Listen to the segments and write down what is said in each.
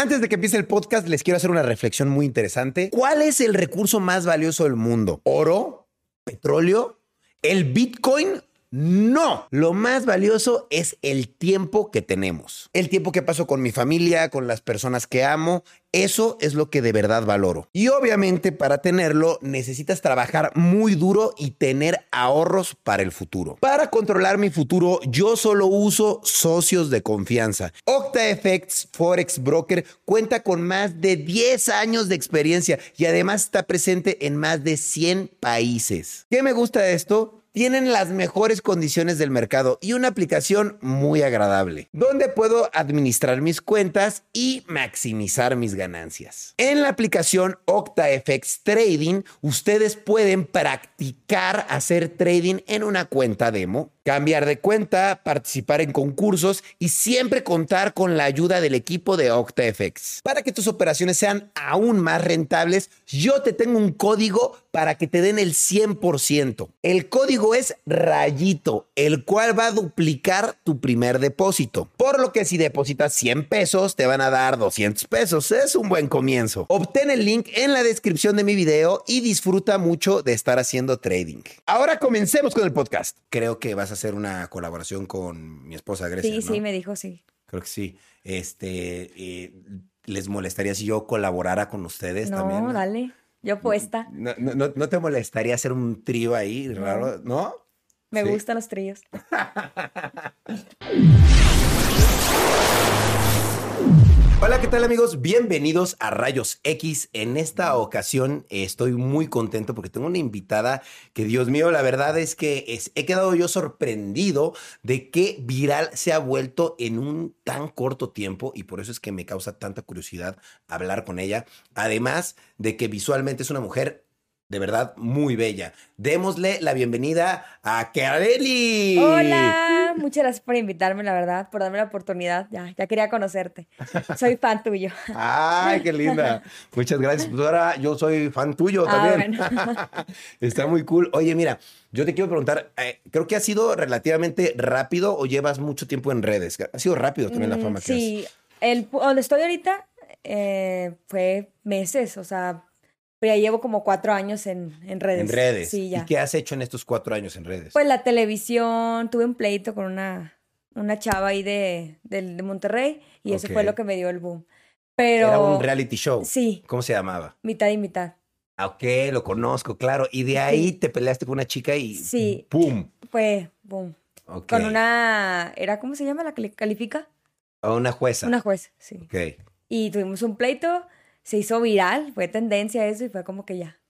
Antes de que empiece el podcast, les quiero hacer una reflexión muy interesante. ¿Cuál es el recurso más valioso del mundo? ¿Oro? ¿Petróleo? ¿El Bitcoin? No, lo más valioso es el tiempo que tenemos. El tiempo que paso con mi familia, con las personas que amo, eso es lo que de verdad valoro. Y obviamente para tenerlo necesitas trabajar muy duro y tener ahorros para el futuro. Para controlar mi futuro, yo solo uso socios de confianza. OctaFX Forex Broker cuenta con más de 10 años de experiencia y además está presente en más de 100 países. ¿Qué me gusta de esto? Tienen las mejores condiciones del mercado y una aplicación muy agradable, donde puedo administrar mis cuentas y maximizar mis ganancias. En la aplicación OctaFX Trading, ustedes pueden practicar hacer trading en una cuenta demo cambiar de cuenta, participar en concursos y siempre contar con la ayuda del equipo de OctaFX. Para que tus operaciones sean aún más rentables, yo te tengo un código para que te den el 100%. El código es rayito, el cual va a duplicar tu primer depósito. Por lo que si depositas 100 pesos, te van a dar 200 pesos. Es un buen comienzo. Obtén el link en la descripción de mi video y disfruta mucho de estar haciendo trading. Ahora comencemos con el podcast. Creo que vas a hacer una colaboración con mi esposa Grecia. Sí, sí, me dijo sí. Creo que sí. Este, eh, ¿les molestaría si yo colaborara con ustedes también? No, dale. Yo puesta. No, no, no, te molestaría hacer un trío ahí raro, ¿no? Me gustan los tríos. Hola, ¿qué tal amigos? Bienvenidos a Rayos X. En esta ocasión estoy muy contento porque tengo una invitada que, Dios mío, la verdad es que he quedado yo sorprendido de que viral se ha vuelto en un tan corto tiempo y por eso es que me causa tanta curiosidad hablar con ella. Además de que visualmente es una mujer de verdad muy bella. Démosle la bienvenida a Kareli. Hola, muchas gracias por invitarme, la verdad, por darme la oportunidad. Ya, ya quería conocerte. Soy fan tuyo. Ay, qué linda. Muchas gracias. Pues ahora yo soy fan tuyo ah, también. Está muy cool. Oye, mira, yo te quiero preguntar, eh, creo que ha sido relativamente rápido o llevas mucho tiempo en redes. Ha sido rápido también la mm, fama que Sí, el, donde estoy ahorita eh, fue meses, o sea, pero ya llevo como cuatro años en, en redes. En redes. Sí, ya. ¿Y qué has hecho en estos cuatro años en redes? Pues la televisión, tuve un pleito con una, una chava ahí de, de, Monterrey y eso fue lo que me dio el boom. Pero... Era un reality show. Sí. ¿Cómo se llamaba? Mitad y mitad. Ah, ok, lo conozco, claro. Y de ahí te peleaste con una chica y sí. ¡pum! Fue boom. Con una... ¿Era cómo se llama la que califica? A una jueza. Una jueza, sí. Ok. Y tuvimos un pleito se hizo viral, fue tendencia eso y fue como que ya.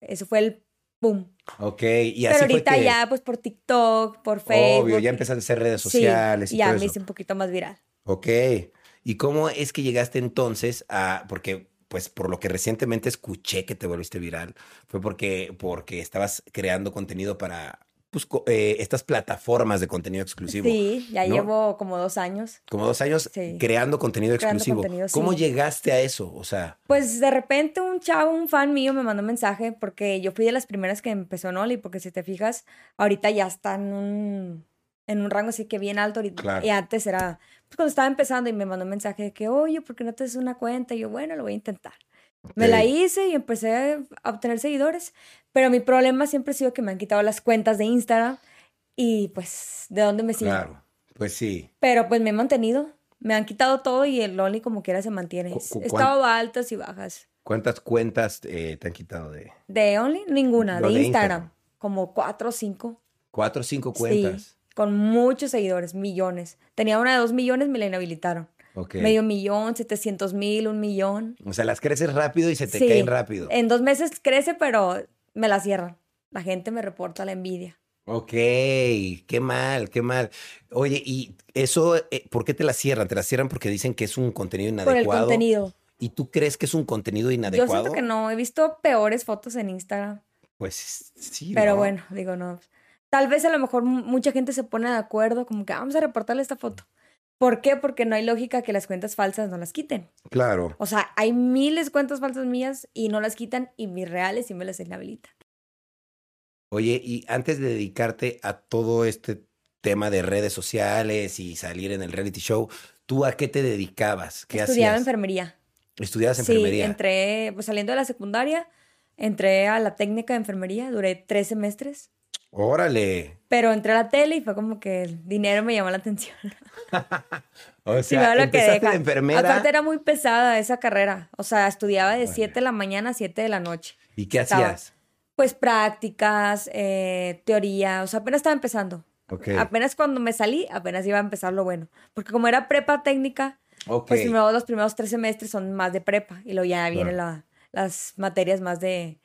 Eso fue el boom. Ok, y así Pero ahorita ya, pues por TikTok, por Facebook. Obvio, ya empezaste a hacer redes sociales y ya me hice un poquito más viral. Ok. ¿Y cómo es que llegaste entonces a, porque pues por lo que recientemente escuché que te volviste viral, fue porque, porque estabas creando contenido para pues, eh, estas plataformas de contenido exclusivo. Sí, ya llevo como dos años. Como dos años creando contenido exclusivo. ¿Cómo llegaste a eso? O sea. Pues de repente un chavo, un fan mío me mandó un mensaje porque yo fui de las primeras que empezó en Oli, porque si te fijas, ahorita ya está en un, en un rango así que bien alto. Y antes era, pues cuando estaba empezando y me mandó un mensaje de que, oye, ¿por qué no te haces una cuenta? Y yo, bueno, lo voy a intentar. Me la hice y empecé a obtener seguidores, pero mi problema siempre ha sido que me han quitado las cuentas de Instagram y pues, ¿de dónde me siguen? Claro, pues sí. Pero pues me he mantenido, me han quitado todo y el Only como quiera se mantiene. He estado altas y bajas. ¿Cuántas cuentas eh, te han quitado de...? De Only, ninguna, de, Instagram. Como cuatro o cinco. ¿Cuatro o cinco cuentas? Sí, con muchos seguidores, millones. Tenía una de dos millones, me la inhabilitaron. Medio millón, 700 mil, un millón. O sea, las creces rápido y se te caen rápido. En dos meses crece, pero me la cierran. La gente me reporta la envidia. Ok, qué mal, qué mal. Oye, ¿y eso eh, por qué te la cierran? ¿Te la cierran porque dicen que es un contenido inadecuado? Por el contenido. ¿Y tú crees que es un contenido inadecuado? Yo siento que no. He visto peores fotos en Instagram. Pues sí. Pero bueno, digo, no. Tal vez a lo mejor mucha gente se pone de acuerdo, como que ah, vamos a reportarle esta foto. ¿Por qué? Porque no hay lógica que las cuentas falsas no las quiten. Claro. O sea, hay miles de cuentas falsas mías y no las quitan y mis reales sí me las inhabilitan. Oye, y antes de dedicarte a todo este tema de redes sociales y salir en el reality show, ¿Tú a qué te dedicabas? ¿Qué Estudiaba enfermería. ¿Estudiabas enfermería? Sí, entré, pues saliendo de la secundaria, entré a la técnica de enfermería, duré tres semestres. Órale. Pero entré a la tele y fue como que el dinero me llamó la atención. o sea, lo empezaste que de enfermera. Aparte era muy pesada esa carrera. O sea, estudiaba de 7 de la mañana a 7 de la noche. ¿Y qué hacías? Pues prácticas, eh, teoría. O sea, apenas estaba empezando. Apenas cuando me salí, apenas iba a empezar lo bueno. Porque como era prepa técnica, pues primero, los primeros tres semestres son más de prepa. Y luego ya vienen las materias más de,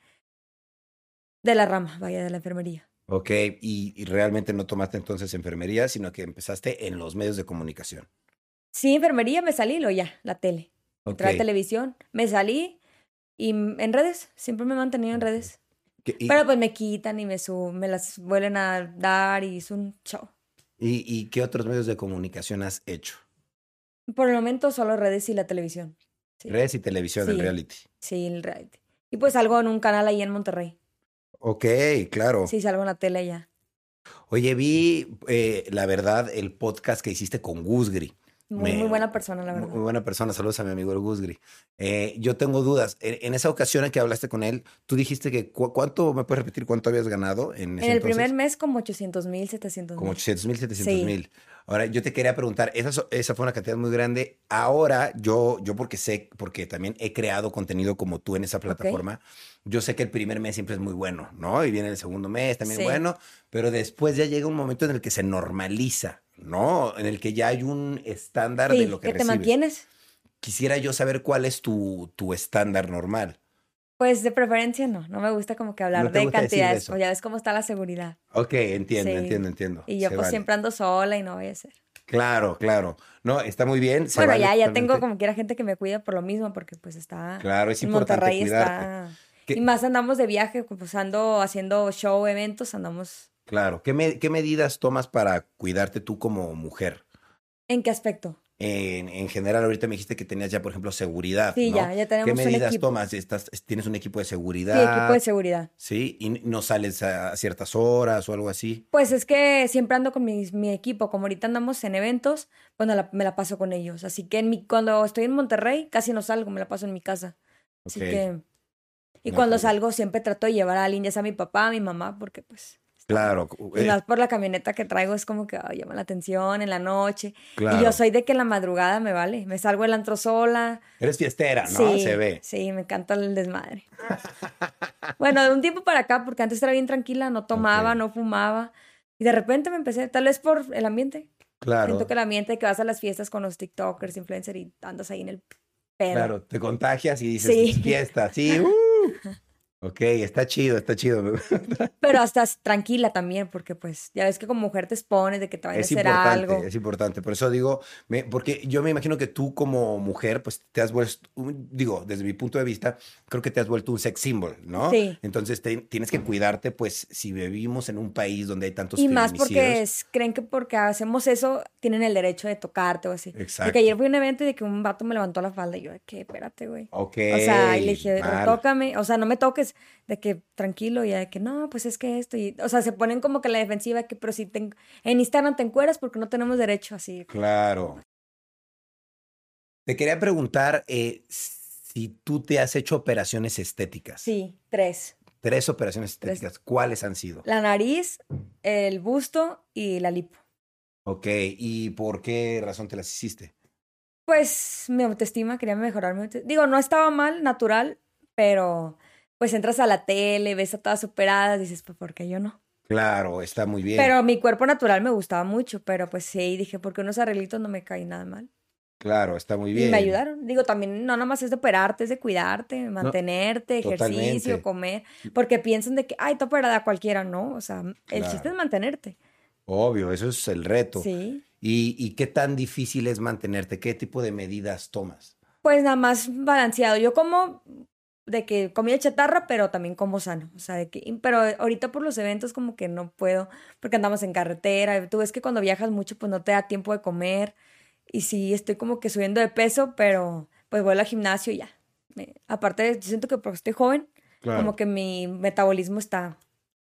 de la rama, vaya, de la enfermería. Ok, y, realmente no tomaste entonces enfermería, sino que empezaste en los medios de comunicación. Sí, enfermería me salí, lo ya, la tele. Okay. La televisión, me salí y en redes, siempre me he mantenido en redes. Pero pues me quitan y me suben, me las vuelven a dar y es un show. ¿Y, qué otros medios de comunicación has hecho? Por el momento solo redes y la televisión. Redes y televisión, el reality. Sí, el reality. Y pues algo en un canal ahí en Monterrey. Ok, claro. Sí, salgo en la tele ya. Oye, vi, eh, la verdad, el podcast que hiciste con Gusgri. Muy, muy, buena persona, la verdad. Muy buena persona. Saludos a mi amigo el Gusgri. Eh, yo tengo dudas. En, esa ocasión en que hablaste con él, tú dijiste que ¿cuánto, me puedes repetir cuánto habías ganado en En el primer mes como 800 mil, 700 mil. Como 800 mil, 700 mil. Ahora, yo te quería preguntar, esa, esa fue una cantidad muy grande. Ahora, yo, yo porque sé, porque también he creado contenido como tú en esa plataforma, yo sé que el primer mes siempre es muy bueno, ¿no? Y viene el segundo mes también bueno, pero después ya llega un momento en el que se normaliza. ¿No? En el que ya hay un estándar de lo que, que te mantienes. Quisiera yo saber cuál es tu, tu estándar normal. Pues de preferencia no, no me gusta como que hablar de cantidades, o ya ves cómo está la seguridad. Ok, entiendo, entiendo, entiendo. Y yo pues siempre ando sola y no voy a ser. Claro, claro. No, está muy bien. bueno, ya, ya tengo como quiera gente que me cuida por lo mismo, porque pues está. Claro, es importante Monterrey está. Y más andamos de viaje, pues ando haciendo show, eventos, andamos Claro. ¿Qué, ¿Qué, medidas tomas para cuidarte tú como mujer? ¿En qué aspecto? En, en, general, ahorita me dijiste que tenías ya, por ejemplo, seguridad. Sí, ya, ya tenemos ¿Qué medidas tomas? ¿Estás, ¿Tienes un equipo de seguridad? Sí, equipo de seguridad. Sí, y no sales a ciertas horas o algo así. Pues es que siempre ando con mi, mi equipo. Como ahorita andamos en eventos, pues me la paso con ellos. Así que en mi, cuando estoy en Monterrey, casi no salgo, me la paso en mi casa. Así que. Y cuando salgo, siempre trato de llevar a alguien, ya sea a mi papá, a mi mamá, porque pues Claro. Y más por la camioneta que traigo es como que llama la atención en la noche. Y yo soy de que en la madrugada me vale. Me salgo el antro sola. Eres fiestera, ¿no? Se ve. Sí, me encanta el desmadre. bueno, de un tiempo para acá, porque antes era bien tranquila, no tomaba, no fumaba. Y de repente me empecé, tal vez por el ambiente. Claro. Siento que el ambiente que vas a las fiestas con los TikTokers, influencers y andas ahí en el pedo. Claro, te contagias y dices, sí. fiesta, sí. Uh. Ok, está chido, está chido. Pero estás tranquila también, porque pues ya ves que como mujer te expones de que te vaya a hacer algo. Es importante, por eso digo, porque yo me imagino que tú como mujer, pues te has vuelto, digo, desde mi punto de vista, creo que te has vuelto un sex symbol, ¿no? Sí. Entonces tienes que cuidarte, pues si vivimos en un país donde hay tantos Y más porque creen que porque hacemos eso, tienen el derecho de tocarte o así. Exacto. Porque ayer fui a un evento y de que un vato me levantó la falda y yo, ¿qué? Espérate, güey. Ok. O sea, y le dije, tócame, o sea, no me toques de que tranquilo y de que no, pues es que esto, y, o sea, se ponen como que la defensiva, que pero si te, en Instagram te encueras porque no tenemos derecho así. Claro. Te quería preguntar eh, si tú te has hecho operaciones estéticas. Sí, tres. Tres operaciones estéticas. ¿Cuáles han sido? La nariz, el busto y la lipo. Ok, ¿y por qué razón te las hiciste? Pues mi autoestima, quería mejorar mi autoestima. Digo, no estaba mal, natural, pero pues entras a la tele, ves a todas operadas, dices, pues, ¿por qué yo no? Claro, está muy bien. Pero mi cuerpo natural me gustaba mucho, pero pues sí, dije, porque unos arreglitos no me caen nada mal. Claro, está muy bien. Y me ayudaron. Digo, también no nada más es de operarte, es de cuidarte, mantenerte, ejercicio, comer. Porque piensan de que, ay, te operada cualquiera, ¿no? O sea, el chiste es mantenerte. Obvio, eso es el reto. Sí. ¿Y, ¿Y qué tan difícil es mantenerte? ¿Qué tipo de medidas tomas? Pues nada más balanceado. Yo como de que comida chatarra, pero también como sano. O sea, de que, pero ahorita por los eventos como que no puedo, porque andamos en carretera. Tú ves que cuando viajas mucho, pues no te da tiempo de comer. Y sí, estoy como que subiendo de peso, pero pues voy al gimnasio y ya. aparte, siento que porque estoy joven, como que mi metabolismo está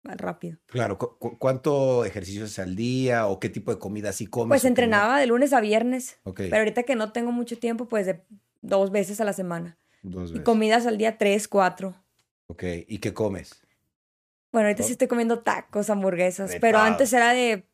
rápido. Claro, ¿cuánto ejercicio haces al día o qué tipo de comida así comes? Pues entrenaba de lunes a viernes. Pero ahorita que no tengo mucho tiempo, pues de dos veces a la semana. Dos veces. Y comidas al día tres, cuatro. Ok, ¿y qué comes? Bueno, ahorita sí estoy comiendo tacos, hamburguesas, pero antes era de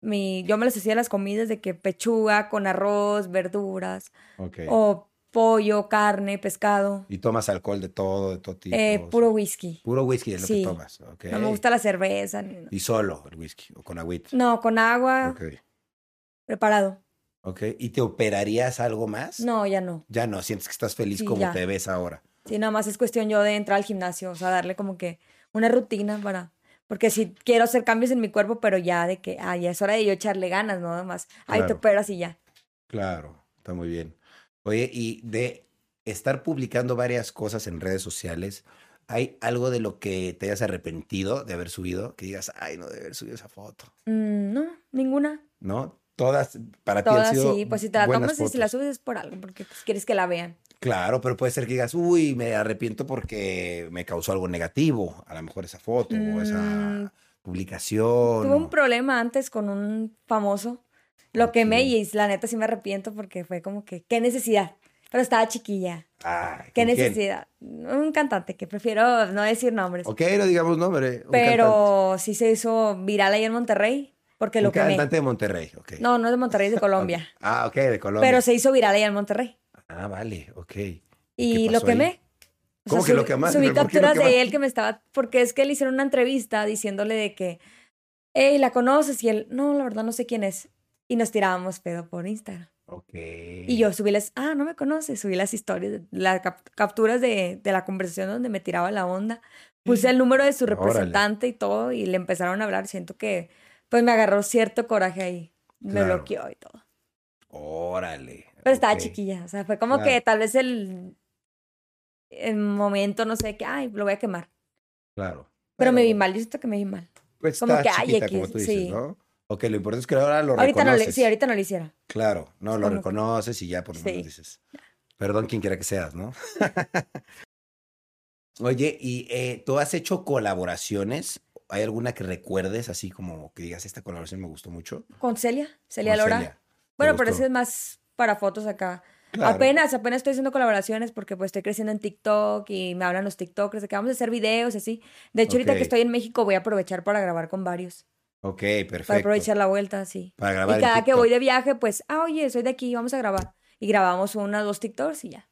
mi, yo me las hacía las comidas de que pechuga con arroz, verduras, okay. o pollo, carne, pescado. ¿Y tomas alcohol de todo, de todo tipo? Eh, puro whisky. Puro whisky es lo que tomas, okay. No me gusta la cerveza. ¿Y solo el whisky o con agüita? No, con agua. Ok. Preparado. Ok, ¿y te operarías algo más? No, ya no. Ya no, sientes que estás feliz como te ves ahora. Sí, nada más es cuestión yo de entrar al gimnasio, o sea, darle como que una rutina para... Porque sí quiero hacer cambios en mi cuerpo, pero ya de que, ah, ya es hora de yo echarle ganas, ¿no? Nada más, ahí te operas y ya. Claro, está muy bien. Oye, y de estar publicando varias cosas en redes sociales, ¿hay algo de lo que te hayas arrepentido de haber subido? Que digas, ay, no de haber subido esa foto. Mm, no, ninguna. ¿No? Todas para ti han sido sí, pues si te la tomas y si la subes es por algo, porque pues, quieres que la vean. Claro, pero puede ser que digas, uy, me arrepiento porque me causó algo negativo, a lo mejor esa foto o esa mm. publicación. Tuve un problema antes con un famoso, lo quemé y la neta sí me arrepiento porque fue como que, qué necesidad. Pero estaba chiquilla. ¿Qué necesidad? Un cantante que prefiero no decir nombres. Ok, no digamos nombre. Pero sí se hizo viral ahí en Monterrey. Porque lo un cantante de Monterrey, ok. No, no es de Monterrey, es de Colombia. Ah, ok, de Colombia. Pero se hizo viral ahí en Monterrey. Ah, vale, ok. Y, lo quemé. ¿Cómo que lo quemaste? Subí capturas de él que me estaba. Porque es que le hicieron una entrevista diciéndole de que. Hey, ¿la conoces? Y él, no, la verdad no sé quién es. Y nos tirábamos pedo por Instagram. Ok. Y yo subí las. Ah, no me conoces. Subí las historias, las capturas de, de, la conversación donde me tiraba la onda. Puse el número de su representante y todo. Y le empezaron a hablar. Siento que. Pues me agarró cierto coraje ahí. Me bloqueó y todo. Órale. Pero estaba chiquilla, o sea, fue como que tal vez el, el momento, no sé, que, ay, lo voy a quemar. Claro. Pero, me vi mal, yo siento que me vi mal. Pues como que, ay, como tú dices, sí. ¿no? Ok, lo importante es que ahora lo ahorita reconoces. No sí, ahorita no lo hiciera. Claro, no, lo reconoces y ya por lo menos dices. Perdón quien quiera que seas, ¿no? Oye, ¿y eh, tú has hecho colaboraciones? ¿Hay alguna que recuerdes así como que digas, esta colaboración me gustó mucho? Con Celia, Celia Lora. Bueno, pero ese es más para fotos acá. Apenas, apenas estoy haciendo colaboraciones porque pues estoy creciendo en TikTok y me hablan los TikTokers de que vamos a hacer videos y así. De hecho, ahorita que estoy en México voy a aprovechar para grabar con varios. Ok, perfecto. Para aprovechar la vuelta, sí. Para grabar. Y cada que voy de viaje, pues, ah, oye, soy de aquí, vamos a grabar. Y grabamos una, dos TikToks y ya.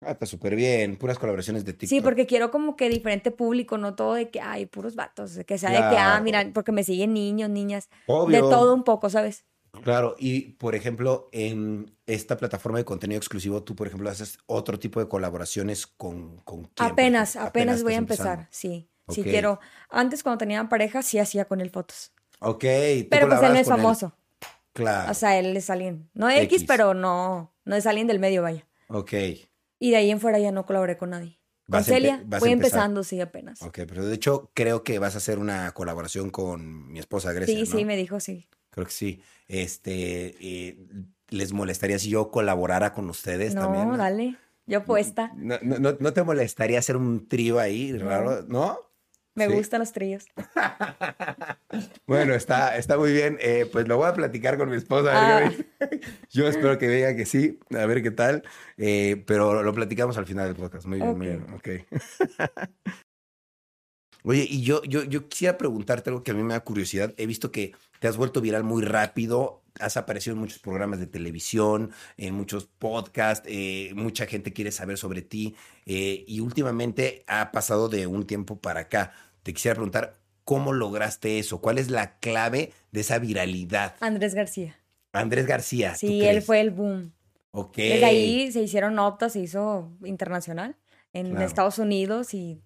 Ah, está súper bien. Puras colaboraciones de TikTok. Sí, porque quiero como que diferente público, no todo de que hay puros vatos. Que sea de que, ah, mira, porque me siguen niños, niñas. De todo un poco, ¿sabes? Claro, y por ejemplo, en esta plataforma de contenido exclusivo, tú, por ejemplo, haces otro tipo de colaboraciones con, con Apenas, apenas, voy a empezar, sí. Sí quiero. Antes, cuando tenía pareja, sí hacía con él fotos. Ok. Pero pues él no es famoso. Claro. O sea, él es alguien. No X, pero no, no es alguien del medio, vaya. Ok. Y de ahí en fuera ya no colaboré con nadie. Con Celia, voy empezando, sí, apenas. Ok, pero de hecho creo que vas a hacer una colaboración con mi esposa Grecia. Sí, sí, me dijo sí. Creo que sí. Este, eh, ¿les molestaría si yo colaborara con ustedes también? No, dale. Yo puesta. No, no, no, te molestaría hacer un trío ahí raro? ¿No? Me gustan los tríos. bueno, está, está muy bien. Eh, pues lo voy a platicar con mi esposa. Ah. Yo espero que diga que sí, a ver qué tal. Eh, pero lo platicamos al final del podcast. Muy bien, muy bien. Ok. Oye, y yo, yo, yo quisiera preguntarte algo que a mí me da curiosidad. He visto que te has vuelto viral muy rápido, has aparecido en muchos programas de televisión, en muchos podcasts, eh, mucha gente quiere saber sobre ti eh, y últimamente ha pasado de un tiempo para acá. Te quisiera preguntar, ¿cómo lograste eso? ¿Cuál es la clave de esa viralidad? Andrés García. Andrés García. Sí, él fue el boom. Ok. Desde ahí se hicieron notas, se hizo internacional en Estados Unidos y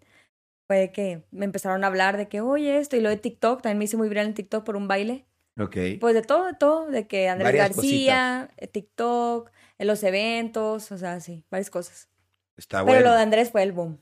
fue que me empezaron a hablar de que, oye, esto, y lo de TikTok, también me hice muy viral en TikTok por un baile. Ok. Pues de todo, de todo, de que Andrés García, eh, TikTok, en los eventos, o sea, sí, varias cosas. Está bueno. Pero lo de Andrés fue el boom.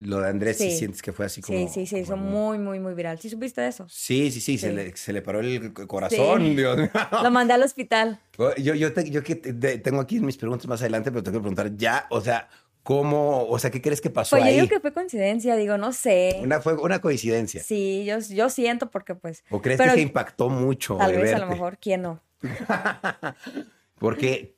Lo de Andrés sí, sientes que fue así como... Sí, sí, se hizo muy, muy, muy viral. ¿Sí supiste de eso? Sí, sí, sí, Se, le, se le paró el corazón, Dios mío. Lo mandé al hospital. Yo, yo, yo que tengo aquí mis preguntas más adelante, pero tengo que preguntar ya, o sea, ¿Cómo, o sea, qué crees que pasó pues ahí? yo digo que fue coincidencia, digo, no sé. Una, fue una coincidencia. Sí, yo, yo siento porque pues... ¿O crees que se impactó mucho? Tal vez, a lo mejor, ¿quién no? porque,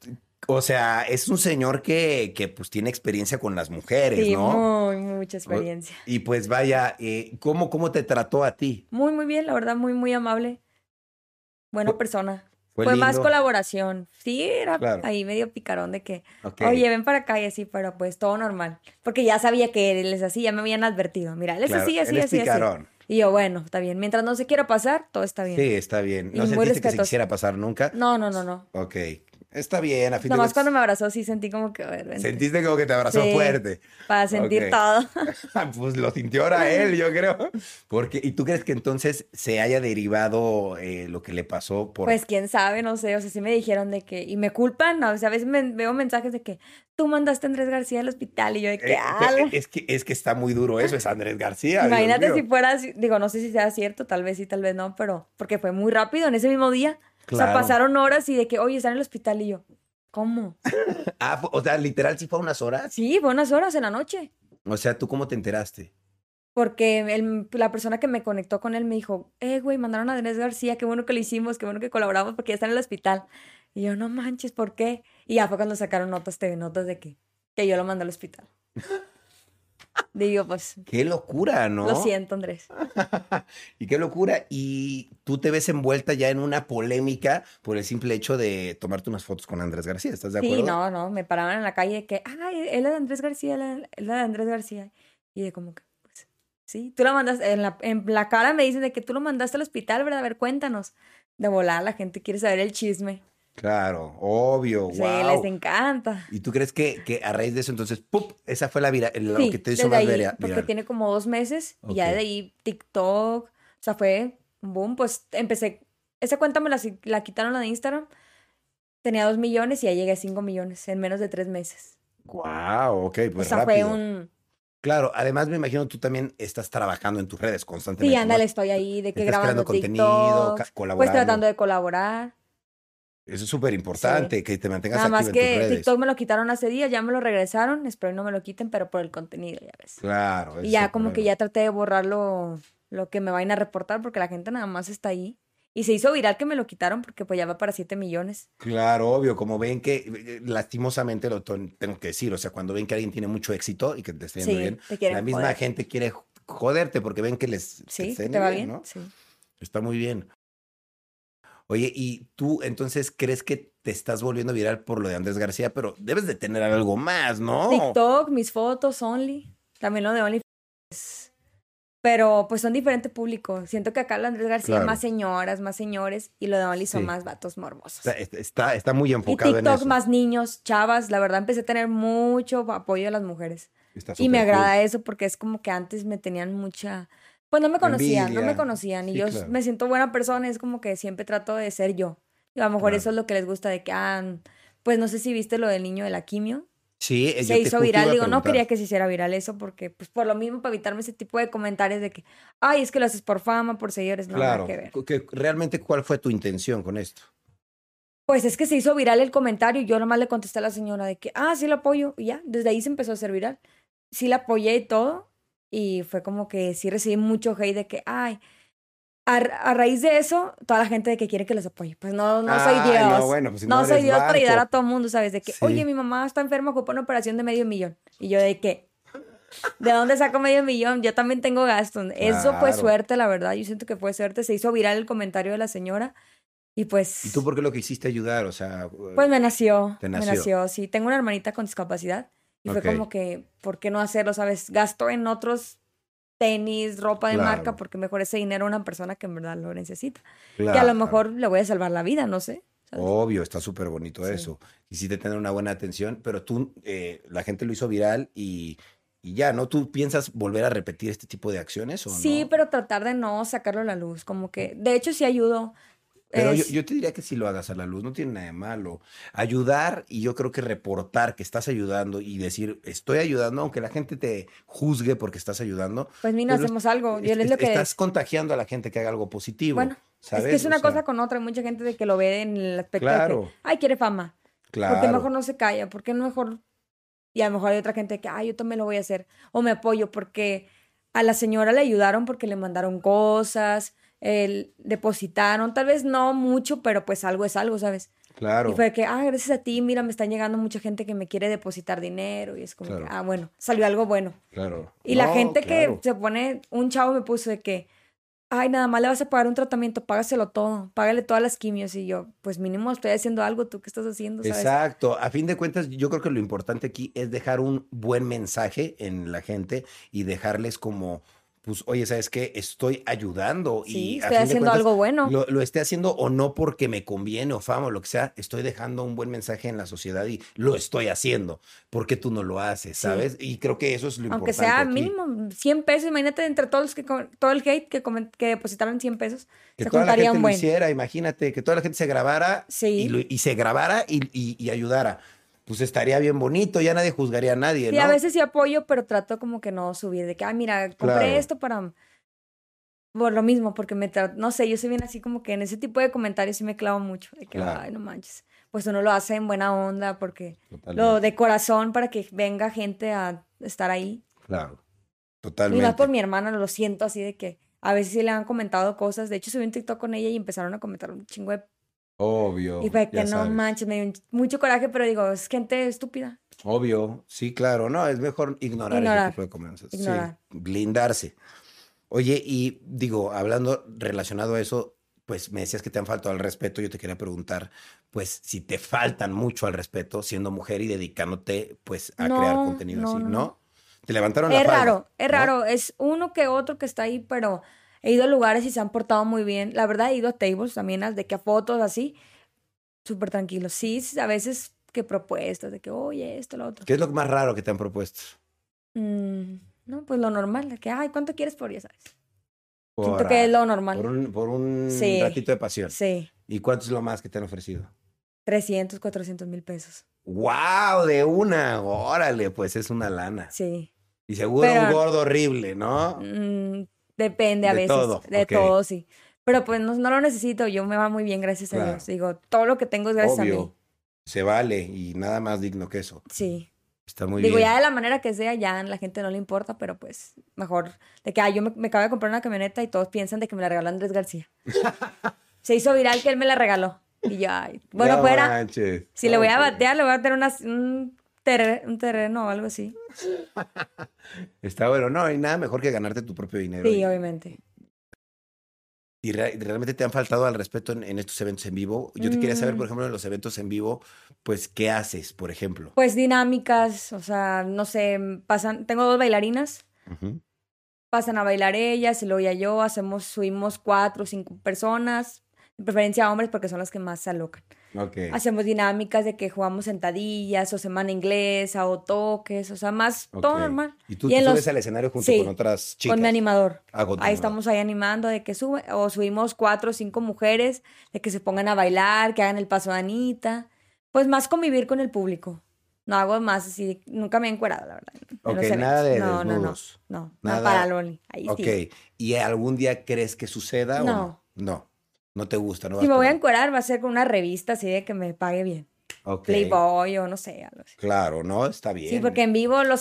o sea, es un señor que, que pues tiene experiencia con las mujeres, sí, ¿no? muy, mucha experiencia. Y pues vaya, eh, ¿cómo, ¿cómo te trató a ti? Muy, muy bien, la verdad, muy, muy amable. Buena persona. Fue, más colaboración. Sí, era ahí medio picarón de que, oye, ven para acá y así, pero pues todo normal. Porque ya sabía que él es así, ya me habían advertido. Mira, él es así, así, así, así. Y yo, bueno, está bien. Mientras no se quiera pasar, todo está bien. Sí, está bien. ¿No sentiste que se quisiera pasar nunca? No, no, no, no. Ok. Está bien, a fin Nomás cuando me abrazó sí sentí como que... Sentiste como que te abrazó fuerte. Para sentir todo. pues lo sintió ahora él, yo creo. Porque, ¿y tú crees que entonces se haya derivado eh, lo que le pasó por... Pues quién sabe, no sé. O sea, sí me dijeron de que... Y me culpan, o sea, a veces me, veo mensajes de que tú mandaste a Andrés García al hospital y yo de que... Eh, eh, es, que es que está muy duro eso, es Andrés García. Imagínate si fuera... Digo, no sé si sea cierto, tal vez sí, tal vez no, pero... Porque fue muy rápido en ese mismo día. O sea, pasaron horas y de que, oye, están en el hospital y yo, ¿cómo? ah, o sea, literal, sí fue unas horas. Sí, fue unas horas en la noche. O sea, ¿tú cómo te enteraste? Porque la persona que me conectó con él me dijo, eh, güey, mandaron a Andrés García, qué bueno que lo hicimos, qué bueno que colaboramos porque ya está en el hospital. Y yo, no manches, ¿por qué? Y ya fue cuando sacaron notas, TV notas de que, que yo lo mandé al hospital. Digo, pues. Qué locura, ¿no? Lo siento, Andrés. y qué locura. Y tú te ves envuelta ya en una polémica por el simple hecho de tomarte unas fotos con Andrés García. ¿Estás de acuerdo? Sí, no, no. Me paraban en la calle que, ay, él es de Andrés García, él es de Andrés García. Y de como que, pues, sí. Tú lo mandaste, en la, en la cara me dicen de que tú lo mandaste al hospital, ¿verdad? A ver, cuéntanos. De volar, la gente quiere saber el chisme. Claro, obvio, sí, les encanta. ¿Y tú crees que, que a raíz de eso, entonces, ¡pup! Esa fue la vida, lo que te hizo más ahí, Porque tiene como dos meses y ya de ahí TikTok, o sea, fue un boom. Pues empecé, esa cuenta me la, la quitaron la de Instagram, tenía dos millones y ya llegué a cinco millones en menos de tres meses. ¡Wow! Ok, pues o sea, fue un... Claro, además me imagino tú también estás trabajando en tus redes constantemente. Sí, ándale, estoy ahí, de que grabando contenido, colaborando. Pues tratando de colaborar. Eso es súper importante, que te mantengas Nada más que TikTok me lo quitaron hace días, ya me lo regresaron, espero que no me lo quiten, pero por el contenido, ya ves. Claro. Y ya como que ya traté de borrar lo, que me vayan a reportar, porque la gente nada más está ahí. Y se hizo viral que me lo quitaron porque pues ya va para 7 millones. Claro, obvio, como ven que eh, lastimosamente lo tengo que decir, o sea, cuando ven que alguien tiene mucho éxito y que te está yendo bien, la misma gente quiere joderte porque ven que les sí, te, va bien, Sí. Está muy bien. Oye, ¿y tú entonces crees que te estás volviendo viral por lo de Andrés García? Pero debes de tener algo más, ¿no? TikTok, mis fotos, Only. También lo de Only. Pero pues son diferentes públicos. Siento que acá lo de Andrés García más señoras, más señores. Y lo de Only son más vatos morbosos. Está, está, muy enfocado y TikTok, en más niños, chavas. La verdad empecé a tener mucho apoyo de las mujeres. y me agrada eso porque es como que antes me tenían mucha pues no me conocían, no me conocían. Y yo me siento buena persona, es como que siempre trato de ser yo. Y a lo mejor eso es lo que les gusta de que, ah, pues no sé si viste lo del niño de la quimio. Sí, se hizo viral. Digo, no quería que se hiciera viral eso porque, pues por lo mismo, para evitarme ese tipo de comentarios de que, ay, es que lo haces por fama, por seguidores, no claro, nada que ver. Que realmente, ¿cuál fue tu intención con esto? Pues es que se hizo viral el comentario y yo nomás le contesté a la señora de que, ah, sí lo apoyo. Y ya, desde ahí se empezó a hacer viral. Sí la apoyé y todo. Y fue como que sí recibí mucho hate de que, ay, a, raíz de eso, toda la gente de que quiere que los apoye. Pues no, no soy Dios. No, bueno, pues no, soy Dios para ayudar a todo el mundo, ¿sabes? De que, oye, mi mamá está enferma, ocupa una operación de medio millón. Y yo de que, ¿de dónde saco medio millón? Yo también tengo gastos. Eso fue suerte, la verdad. Yo siento que fue suerte. Se hizo viral el comentario de la señora. Y pues. ¿Y tú por qué lo quisiste ayudar? O sea. Pues me nació. Me nació, sí. Tengo una hermanita con discapacidad. Y fue como que, ¿por qué no hacerlo? ¿Sabes? Gasto en otros tenis, ropa de marca, porque mejor ese dinero a una persona que en verdad lo necesita. Que a lo mejor le voy a salvar la vida, no sé. Obvio, está súper bonito eso. Quisiste tener una buena atención, pero tú, eh, la gente lo hizo viral y, y, ya, ¿no? ¿Tú piensas volver a repetir este tipo de acciones o Sí, pero tratar de no sacarlo a la luz, como que, de hecho sí ayudo pero yo, te diría que si lo hagas a la luz, no tiene nada de malo. Ayudar y yo creo que reportar que estás ayudando y decir, estoy ayudando, aunque la gente te juzgue porque estás ayudando. Pues mira, pues hacemos algo. Yo es, lo que... Estás contagiando a la gente que haga algo positivo. Bueno, es que es una cosa con otra. Hay mucha gente de que lo ve en el aspecto de que, ay, quiere fama. Claro. Porque mejor no se calla, porque mejor Y a lo mejor hay otra gente que, ah, yo también lo voy a hacer. O me apoyo porque a la señora le ayudaron porque le mandaron cosas, el, depositaron, tal vez no mucho, pero pues algo es algo, ¿sabes? Claro. Y fue que, ah, gracias a ti, mira, me están llegando mucha gente que me quiere depositar dinero. Y es como que, ah, bueno, salió algo bueno. Claro. Y la gente que se pone, un chavo me puso de que, ay, nada más le vas a pagar un tratamiento, págaselo todo, págale todas las quimios. Y yo, pues mínimo estoy haciendo algo, ¿tú qué estás haciendo? Exacto. A fin de cuentas, yo creo que lo importante aquí es dejar un buen mensaje en la gente y dejarles como pues, oye, ¿sabes qué? Estoy ayudando sí, y estoy haciendo algo bueno. Lo, lo, esté haciendo o no porque me conviene o fama o lo que sea, estoy dejando un buen mensaje en la sociedad y lo estoy haciendo. ¿Por qué tú no lo haces? ¿Sabes? Y creo que eso es lo Aunque importante. Aunque sea mínimo 100 pesos, imagínate entre todos los que todo el hate que, que depositaron 100 pesos. Que toda la gente lo hiciera, imagínate, que toda la gente se grabara y, y, se grabara y, y ayudara pues estaría bien bonito, ya nadie juzgaría a nadie, sí, a veces sí apoyo, pero trato como que no subir, de que, ah, mira, compré esto para... Por lo mismo, porque me no sé, yo soy bien así como que en ese tipo de comentarios sí me clavo mucho, de que, ay, no manches. Pues uno lo hace en buena onda, porque lo de corazón para que venga gente a estar ahí. Claro, totalmente. Y más por mi hermana, lo siento así de que a veces sí le han comentado cosas. De hecho, subí un TikTok con ella y empezaron a comentar un chingo de Obvio. Y fue que no manches, me dio mucho coraje, pero digo, es gente estúpida. Obvio, sí, claro. No, es mejor ignorar, ese tipo de comentarios. Sí, blindarse. Oye, y digo, hablando relacionado a eso, pues me decías que te han faltado al respeto. Yo te quería preguntar, pues, si te faltan mucho al respeto siendo mujer y dedicándote, pues, a crear contenido así, ¿no? Te levantaron la Es raro, es raro. Es uno que otro que está ahí, pero He ido a lugares y se han portado muy bien. La verdad, he ido a tables también, de que a fotos así, súper tranquilos. Sí, a veces que propuestas, de que, oye, esto, lo otro. ¿Qué es lo más raro que te han propuesto? Mm, no, pues lo normal, de que, ay, ¿cuánto quieres por ya sabes? Siento que es lo normal. Por un, por un ratito de pasión. Sí. ¿Y cuánto es lo más que te han ofrecido? 300, 400 mil pesos. ¡Wow! De una. Órale, pues es una lana. Sí. Y seguro un gordo horrible, ¿no? Mm, Depende a veces. de todo, sí. Pero pues no, lo necesito, yo me va muy bien, gracias a Dios. Digo, todo lo que tengo es gracias a mí. Se vale y nada más digno que eso. Sí. Está muy bien. Digo, ya de la manera que sea, ya a la gente no le importa, pero pues mejor de que yo me, acabo de comprar una camioneta y todos piensan de que me la regaló Andrés García. Se hizo viral que él me la regaló. Y ya, bueno, fuera. Si le voy a batear, le voy a tener una, un un terreno o algo así. Está bueno, no hay nada mejor que ganarte tu propio dinero. Sí, obviamente. ¿Y realmente te han faltado al respeto en, estos eventos en vivo? Yo te quería saber, por mm. ejemplo, en los eventos en vivo, pues, ¿qué haces, por ejemplo? Pues dinámicas, o sea, no sé, pasan, tengo dos bailarinas, pasan a bailar ellas y luego ya yo, hacemos, subimos cuatro o cinco personas, de preferencia hombres porque son las que más se alocan. Hacemos dinámicas de que jugamos sentadillas o semana inglesa o toques, o sea, más todo normal. ¿Y tú te subes al escenario junto con otras chicas? Con mi animador. ahí estamos ahí animando de que sube, o subimos cuatro o cinco mujeres, de que se pongan a bailar, que hagan el paso de Anita. Pues más convivir con el público. No hago más así, nunca me he encuerado, la verdad. Ok, nada de no, No, no, no, nada para Loli. Ahí ok, ¿y algún día crees que suceda no. o no? No. No te gusta, ¿no? Si me voy a encuerar, va a ser con una revista así de que me pague bien. Playboy o no sé, algo así. Claro, ¿no? Está bien. Sí, porque en vivo lo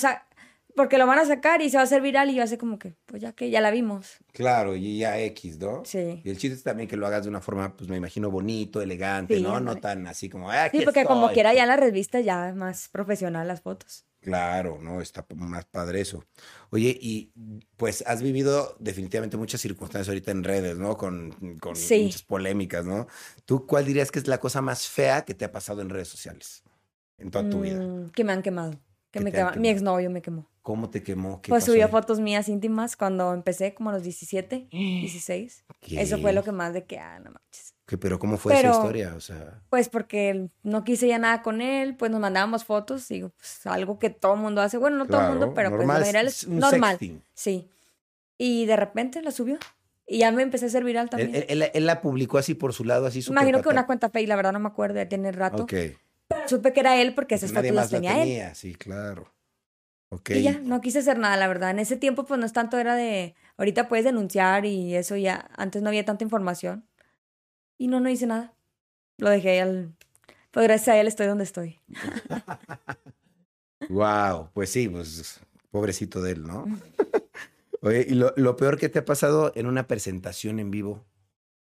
porque lo van a sacar y se va a hacer viral y a ser como que, pues ya que ya la vimos. Claro, y ya X, ¿no? Sí. Y el chiste es también que lo hagas de una forma, pues me imagino, bonito, elegante, ¿no? No tan así como, ah, Sí, porque como quiera ya la revista ya es más profesional las fotos. Claro, ¿no? Está más padre eso. Oye, y pues has vivido definitivamente muchas circunstancias ahorita en redes, ¿no? Con, con muchas polémicas, ¿no? ¿Tú cuál dirías que es la cosa más fea que te ha pasado en redes sociales en toda tu vida? Mm, que me han quemado. Que me quema... Mi exnovio me quemó. ¿Cómo te quemó? pues subió fotos mías íntimas cuando empecé, como a los 17, 16. Eso fue lo que más de que, ah, no manches pero ¿cómo fue esa historia? O sea... Pues porque no quise ya nada con él, pues nos mandábamos fotos, digo, pues algo que todo el mundo hace. Bueno, no todo el mundo, pero pues es normal. Sí. Y de repente la subió. Y ya me empecé a hacer viral también. Él, la publicó así por su lado, así su Imagino que una cuenta fake, la verdad no me acuerdo, de tener rato. Ok. Pero supe que era él porque esas fotos las tenía, él. Sí, claro. Ok. Y ya, no quise hacer nada, la verdad. En ese tiempo, pues no es tanto, era de. Ahorita puedes denunciar y eso ya. Antes no había tanta información. Y no, no hice nada. Lo dejé al... Pues gracias a él estoy donde estoy. Wow, pues sí, pues pobrecito de él, ¿no? Oye, ¿y lo, peor que te ha pasado en una presentación en vivo?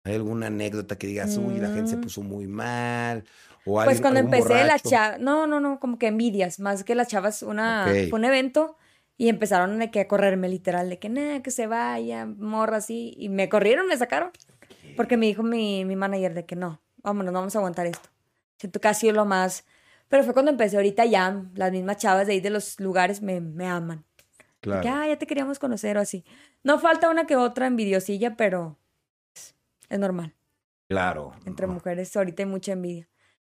¿Hay alguna anécdota que digas, uy, la gente se mm. puso muy mal? O pues cuando empecé la chava, no, no, no, como que envidias, más que las chavas, una, fue un evento y empezaron de que a correrme literal, de que nada, que se vaya, morra así, y me corrieron, me sacaron, porque me dijo mi, mi manager de que no, vámonos, no vamos a aguantar esto. Siento que ha sido lo más, pero fue cuando empecé, ahorita ya, las mismas chavas de ahí de los lugares me, me aman. Claro. Que, ah, ya te queríamos conocer o así. No falta una que otra envidiosilla, pero es normal. Claro. Entre mujeres ahorita hay mucha envidia.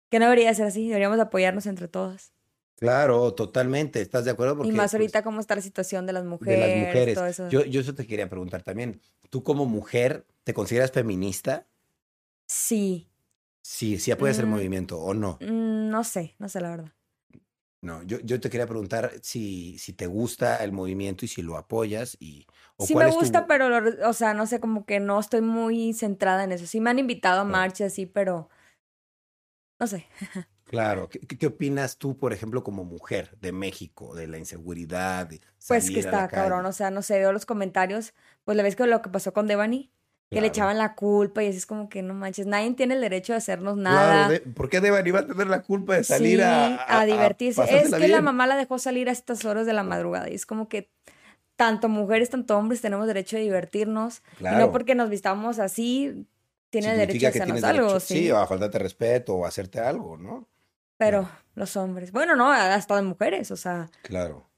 Que no debería ser así, deberíamos apoyarnos entre todas. Claro, totalmente, ¿estás de acuerdo? y más pues, ahorita cómo está la situación de las mujeres. De las mujeres. Todo eso. Yo, yo eso te quería preguntar también. ¿Tú como mujer te consideras feminista? Sí. Sí, sí apoyas el mm, movimiento o no. Mm, no sé, no sé la verdad. No, yo, yo te quería preguntar si, si te gusta el movimiento y si lo apoyas y... sí me gusta, pero, o sea, no sé, como que no estoy muy centrada en eso. Sí me han invitado a marchas, sí, pero no sé. Claro. ¿Qué, ¿Qué, opinas tú, por ejemplo, como mujer de México, de la inseguridad? pues que está cabrón, o sea, no sé, veo los comentarios, pues le ves que lo que pasó con Devani, que le echaban la culpa y así es como que no manches, nadie tiene el derecho de hacernos nada. Claro, ¿por qué Devani va a tener la culpa de salir a, a, divertirse? es que la mamá la dejó salir a estas horas de la madrugada y es como que tanto mujeres, tanto hombres tenemos derecho a divertirnos. Y no porque nos vistamos así, tiene derecho a hacernos algo. sí, sí, o a faltarte respeto o a hacerte algo, ¿no? Pero los hombres, bueno, no, hasta de mujeres, o sea. Claro.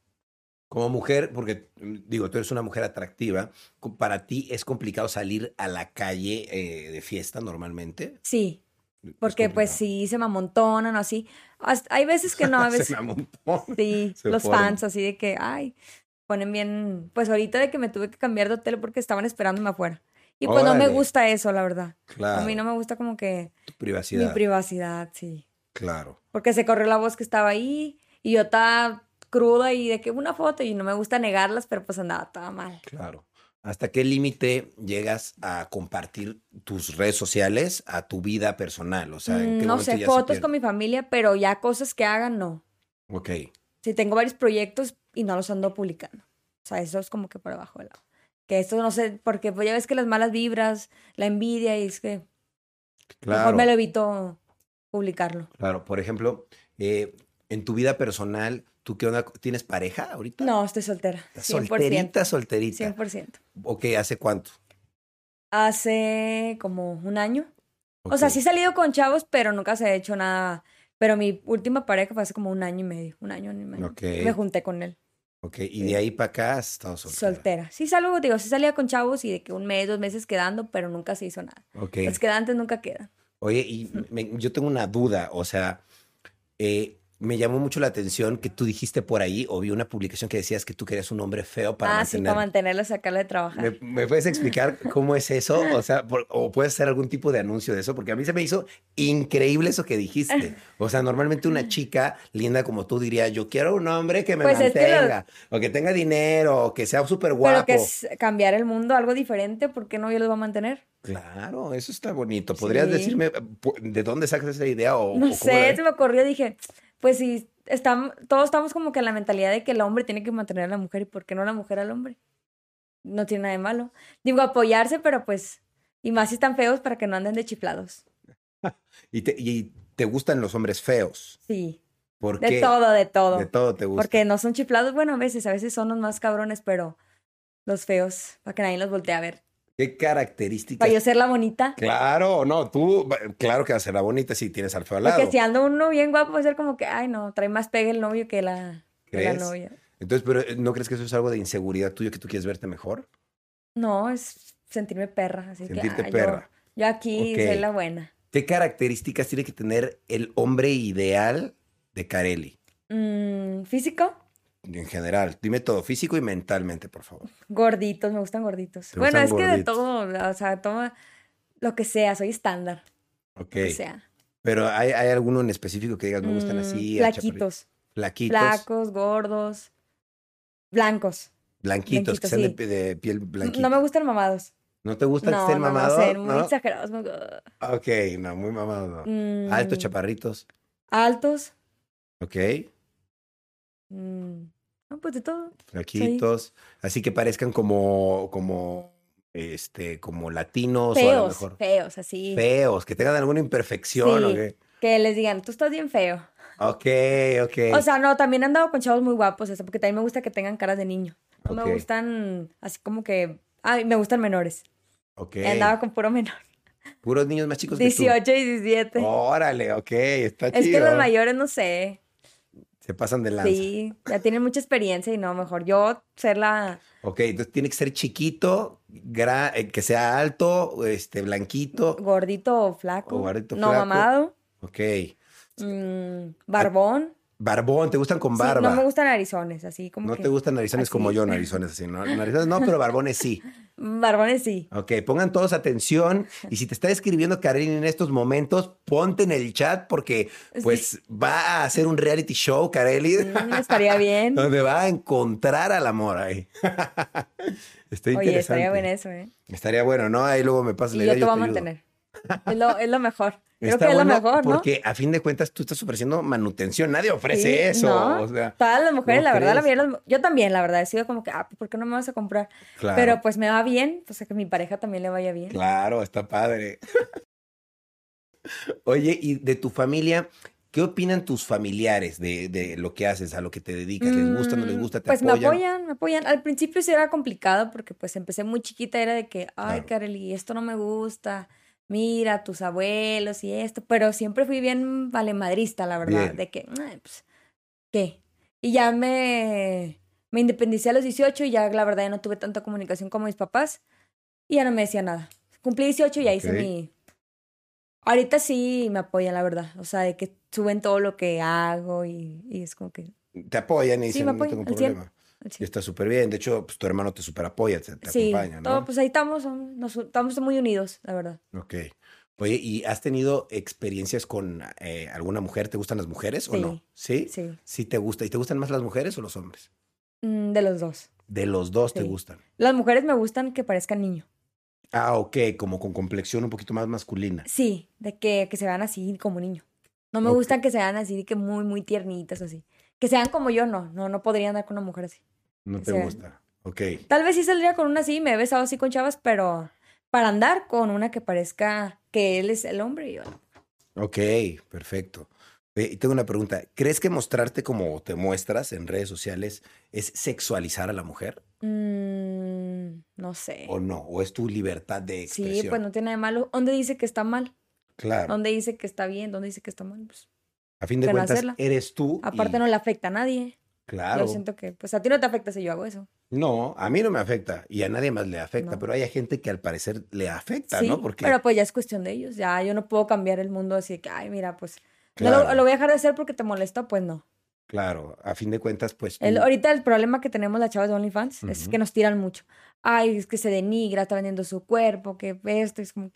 Como mujer, porque digo, tú eres una mujer atractiva, para ti es complicado salir a la calle eh, de fiesta normalmente. Sí, porque pues sí se me amontonan o así. hay veces que no, a veces. se me Sí, los fans así de que, ay, ponen bien. Pues ahorita de que me tuve que cambiar de hotel porque estaban esperándome afuera. Y pues no me gusta eso, la verdad. Claro. A mí no me gusta como que... Tu privacidad. Mi privacidad, sí. Claro. Porque se corrió la voz que estaba ahí y yo estaba cruda y de que una foto y no me gusta negarlas, pero pues andaba toda mal. Claro. ¿Hasta qué límite llegas a compartir tus redes sociales a tu vida personal? O sea, ¿en qué no sé, fotos con mi familia, pero ya cosas que hagan, no. Ok. Sí, tengo varios proyectos y no los ando publicando. O sea, eso es como que por abajo del agua. Que esto no sé, porque pues ya ves que las malas vibras, la envidia, y es que claro. mejor me lo evito publicarlo. Claro, por ejemplo, eh, en tu vida personal, ¿tú qué onda? ¿Tienes pareja ahorita? No, estoy soltera. 100%. Solterita, solterita. 100%. Ok, ¿hace cuánto? Hace como un año. O sea, sí he salido con chavos, pero nunca se ha hecho nada. Pero mi última pareja fue hace como un año y medio. Un año y medio. Okay. Me junté con él. Ok, y de ahí para acá has estado soltera. Soltera. Sí salgo, digo, sí salía con chavos y de que un mes, dos meses quedando, pero nunca se hizo nada. Ok. Los quedantes nunca quedan. Oye, y yo tengo una duda, o sea, eh, me llamó mucho la atención que tú dijiste por ahí, o vi una publicación que decías que tú querías un hombre feo para ah, mantener... sí, para mantenerlo, sacarlo de trabajar. ¿Me, puedes explicar cómo es eso? O sea, o puedes hacer algún tipo de anuncio de eso, porque a mí se me hizo increíble eso que dijiste. O sea, normalmente una chica linda como tú diría, yo quiero un hombre que me pues mantenga, o que tenga dinero, o que sea súper guapo. Pero que es cambiar el mundo, algo diferente, ¿por qué no yo lo voy a mantener? Claro, eso está bonito. ¿Podrías decirme de dónde sacas esa idea? O, no sé, se me ocurrió, dije pues sí, estamos, todos estamos como que en la mentalidad de que el hombre tiene que mantener a la mujer y por qué no la mujer al hombre. No tiene nada de malo. Digo, apoyarse, pero pues, y más si están feos para que no anden de chiflados. ¿Y, te, ¿Y te gustan los hombres feos? Sí. ¿Por de todo, de todo. De todo te gusta. Porque no son chiflados, bueno, a veces, a veces son los más cabrones, pero los feos, para que nadie los voltee a ver. ¿Qué características? Para yo ser la bonita. Claro, no, tú, claro que vas a ser la bonita si tienes al feo al lado. Porque si ando uno bien guapo, va a ser como que, ay, no, trae más pegue el novio que la, que la novia. Entonces, pero eh, ¿no crees que eso es algo de inseguridad tuyo que tú quieres verte mejor? No, es sentirme perra. Así Sentirte perra. Yo, aquí soy la buena. ¿Qué características tiene que tener el hombre ideal de Carelli? Mm, ¿Físico? En general. Dime todo, físico y mentalmente, por favor. Gorditos, me gustan gorditos. Bueno, es que de todo, o sea, todo lo que sea, soy estándar. Ok. O sea. Pero ¿hay, ¿hay, alguno en específico que digas, me gustan así? Mm, flaquitos. Flaquitos. Flacos, gordos, blancos. Blanquitos, que sean de, piel blanquita. No me gustan mamados. ¿No te gustan que estén mamados? No, muy exagerados. Ok, no, muy mamados no. Mm. Altos, chaparritos. Altos. Ok. Mm, no, pues de todo. Flaquitos. Así que parezcan como, como, este, como latinos feos, o a lo mejor. Feos, así. Feos, que tengan alguna imperfección. ¿o qué? Que les digan, tú estás bien feo. Ok, ok. O sea, no, también he andado con chavos muy guapos, eso, porque también me gusta que tengan caras de niño. No me gustan así como que. Ay, me gustan menores. Ok. andaba con puro menor. Puros niños más chicos 18 que tú. y 17. Órale, ok, está chido. Es que los mayores, no sé. Se pasan de lanza. Sí, ya tienen mucha experiencia y no, mejor yo ser la... Ok, entonces tiene que ser chiquito, eh, que sea alto, este, blanquito. Gordito o flaco. O gordito no mamado. Ok. Mm, barbón. Barbón, ¿te gustan con barba? no me gustan narizones, así como. No te gustan narizones como yo, narizones así, ¿no? Narizones no, pero barbones sí. Barbones sí. Ok, pongan todos atención. Y si te está escribiendo Karen en estos momentos, ponte en el chat porque, pues, va a hacer un reality show, Kareli. Mm, estaría bien. donde va a encontrar al amor ahí. Está interesante. Oye, estaría bueno eso, ¿eh? Estaría bueno, ¿no? Ahí luego me pasas la idea. Yo te voy a mantener. Es lo, es lo mejor. Creo que es lo mejor, ¿no? Porque a fin de cuentas tú estás ofreciendo manutención. Nadie ofrece eso. O sea, Todas las mujeres, la verdad, la yo también, la verdad, he sido como que, ah, ¿por qué no me vas a comprar? Pero pues me va bien, pues que mi pareja también le vaya bien. Claro, está padre. Oye, y de tu familia, ¿qué opinan tus familiares de, de, lo que haces, a lo que te dedicas? ¿Les gusta, no les gusta? ¿Te pues me apoyan, me apoyan. Al principio sí era complicado porque pues empecé muy chiquita, era de que, ay, claro. esto no me gusta mira, tus abuelos y esto, pero siempre fui bien valemadrista, la verdad, de que, pues, ¿qué? Y ya me, me independicé a los 18 y ya la verdad ya no tuve tanta comunicación con mis papás y ya no me decía nada. Cumplí 18 y ya hice mi... Ahorita sí me apoyan, la verdad, o sea, de que suben todo lo que hago y, y es como que... Te apoyan y dicen, no tengo problema. Y está súper bien. De hecho, pues tu hermano te super apoya, te, acompaña, ¿no? Todo, pues ahí estamos, estamos muy unidos, la verdad. Ok. Oye, ¿y has tenido experiencias con eh, alguna mujer? ¿Te gustan las mujeres o no? ¿Sí? Sí. ¿Sí te gusta? ¿Y te gustan más las mujeres o los hombres? Mm, de los dos. De los dos te gustan. Las mujeres me gustan que parezcan niño. Ah, ok, como con complexión un poquito más masculina. Sí, de que, que se vean así como niño. No me gustan que se vean así, de que muy, muy tiernitas así. Que sean como yo, no. No, no podría andar con una mujer así. No te gusta. Ok. Tal vez sí saldría con una así, me he besado así con chavas, pero para andar con una que parezca que él es el hombre y yo Ok, perfecto. Y tengo una pregunta. ¿Crees que mostrarte como te muestras en redes sociales es sexualizar a la mujer? Mm, no sé. ¿O no? ¿O es tu libertad de expresión? Sí, pues no tiene nada de malo. ¿Dónde dice que está mal? Claro. ¿Dónde dice que está bien? ¿Dónde dice que está mal? Pues, a fin de cuentas, eres tú. Aparte no le afecta a nadie. Claro. Yo siento que, pues a ti no te afecta si yo hago eso. No, a mí no me afecta y a nadie más le afecta, pero hay gente que al parecer le afecta, ¿no? Porque... Pero pues ya es cuestión de ellos, ya yo no puedo cambiar el mundo así de que, ay, mira, pues no lo, voy a dejar de hacer porque te molesta, pues no. Claro, a fin de cuentas, pues. El, ahorita el problema que tenemos las chavas de OnlyFans es que nos tiran mucho. Ay, es que se denigra, está vendiendo su cuerpo, que esto, es como,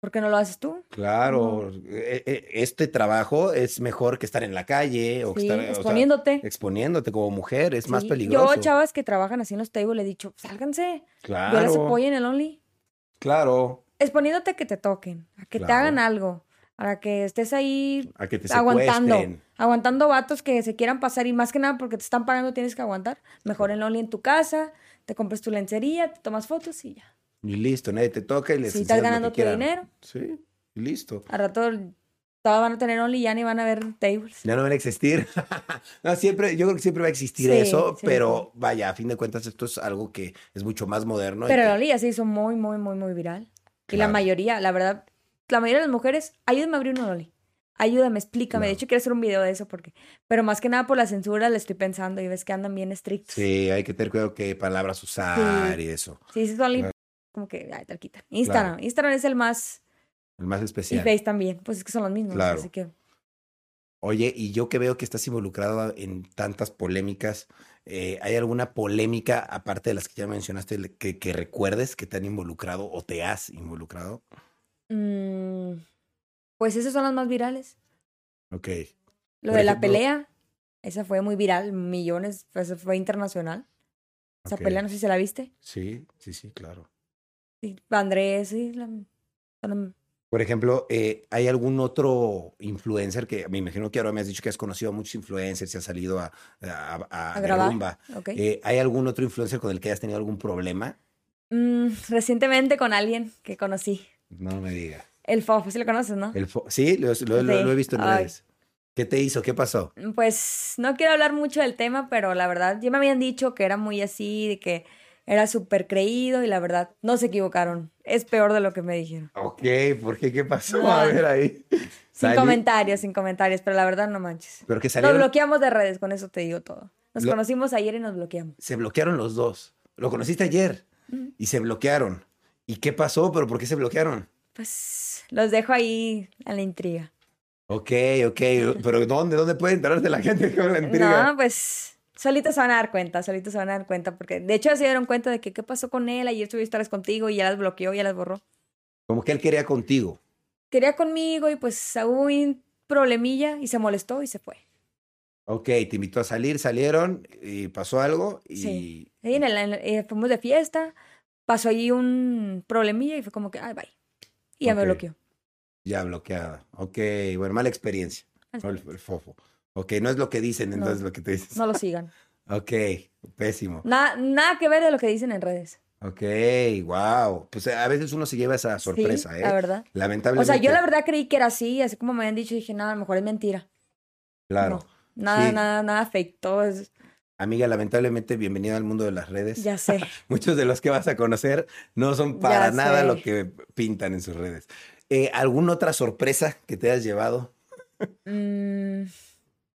¿Por qué no lo haces tú? Claro, e, e, este trabajo es mejor que estar en la calle o estar exponiéndote. exponiéndote como mujer, es más peligroso. Yo, chavas que trabajan así en los tables, le he dicho, sálganse. Claro. Yo les apoyo en el Only. Claro. Exponiéndote que te toquen, a que te hagan algo, para que estés ahí a que te aguantando. Aguantando vatos que se quieran pasar y más que nada porque te están pagando tienes que aguantar. Mejor el Only en tu casa, te compras tu lencería, te tomas fotos y ya. Y listo, nadie te toca y les Si estás ganando tu dinero. Sí, listo. Al rato todos van a tener Only ya ni van a ver tables. Ya no van a existir. no, siempre, yo creo que siempre va a existir eso, pero vaya, a fin de cuentas esto es algo que es mucho más moderno. Pero el Only ya se hizo muy, muy, muy, muy viral. Y la mayoría, la verdad, la mayoría de las mujeres, ayúdame a abrir un Only. Ayúdame, explícame. De hecho, quiero hacer un video de eso porque. Pero más que nada por la censura le estoy pensando y ves que andan bien estrictos. Sí, hay que tener cuidado qué palabras usar y eso. Sí, es como que, ay, te quitan. Instagram. Instagram es el más... El más especial. Y Face también, pues es que son los mismos. Claro. Así que... Oye, y yo que veo que estás involucrado en tantas polémicas, eh, ¿hay alguna polémica, aparte de las que ya mencionaste, que, que recuerdes que te han involucrado o te has involucrado? Mm, pues esas son las más virales. Ok. Lo de la pelea, esa fue muy viral, millones, pues fue internacional. Esa pelea, no sé si se la viste. Sí, sí, sí, claro. Andrés, sí, Por ejemplo, eh, ¿hay algún otro influencer que me imagino que ahora me has dicho que has conocido a muchos influencers y has salido a, a, a, eh, ¿Hay algún otro influencer con el que hayas tenido algún problema? Mm, recientemente con alguien que conocí. No me digas. El Fofo, sí lo conoces, ¿no? El sí, lo, he visto en redes. ¿Qué te hizo? ¿Qué pasó? Pues no quiero hablar mucho del tema, pero la verdad, ya me habían dicho que era muy así, de que era súper creído y la verdad, no se equivocaron. Es peor de lo que me dijeron. Ok, ¿por qué? ¿Qué pasó? A ver ahí. Sin comentarios, sin comentarios, pero la verdad no manches. Pero que Nos bloqueamos de redes, con eso te digo todo. Nos conocimos ayer y nos bloqueamos. Se bloquearon los dos. Lo conociste ayer y se bloquearon. ¿Y qué pasó? ¿Pero por qué se bloquearon? Pues los dejo ahí a la intriga. Ok, ok. ¿Pero dónde? ¿Dónde puede enterarse la gente con la intriga? No, pues solitos se van a dar cuenta, solitos se van a dar cuenta, porque de hecho se dieron cuenta de que qué pasó con él, ayer estuve historias contigo y ya las bloqueó, ya las borró. Como que él quería contigo. Quería conmigo y pues hubo un problemilla y se molestó y se fue. Ok, te invitó a salir, salieron y pasó algo y... Sí, en el, eh, fuimos de fiesta, pasó ahí un problemilla y fue como que, ay, bye. Y ya me bloqueó. Ya bloqueada. Ok, bueno, mala experiencia. El, el, fofo. Ok, no es lo que dicen, entonces lo que te dicen. No lo sigan. ok, pésimo. Nada, nada que ver de lo que dicen en redes. Ok, wow. Pues a veces uno se lleva esa sorpresa, ¿eh? La verdad. Lamentablemente. O sea, yo la verdad creí que era así, así como me habían dicho, dije, nada, a lo mejor es mentira. Claro. nada, nada, nada fake, todo es... Amiga, lamentablemente, bienvenida al mundo de las redes. Ya sé. Muchos de los que vas a conocer no son para nada lo que pintan en sus redes. Eh, ¿Alguna otra sorpresa que te hayas llevado? Mm,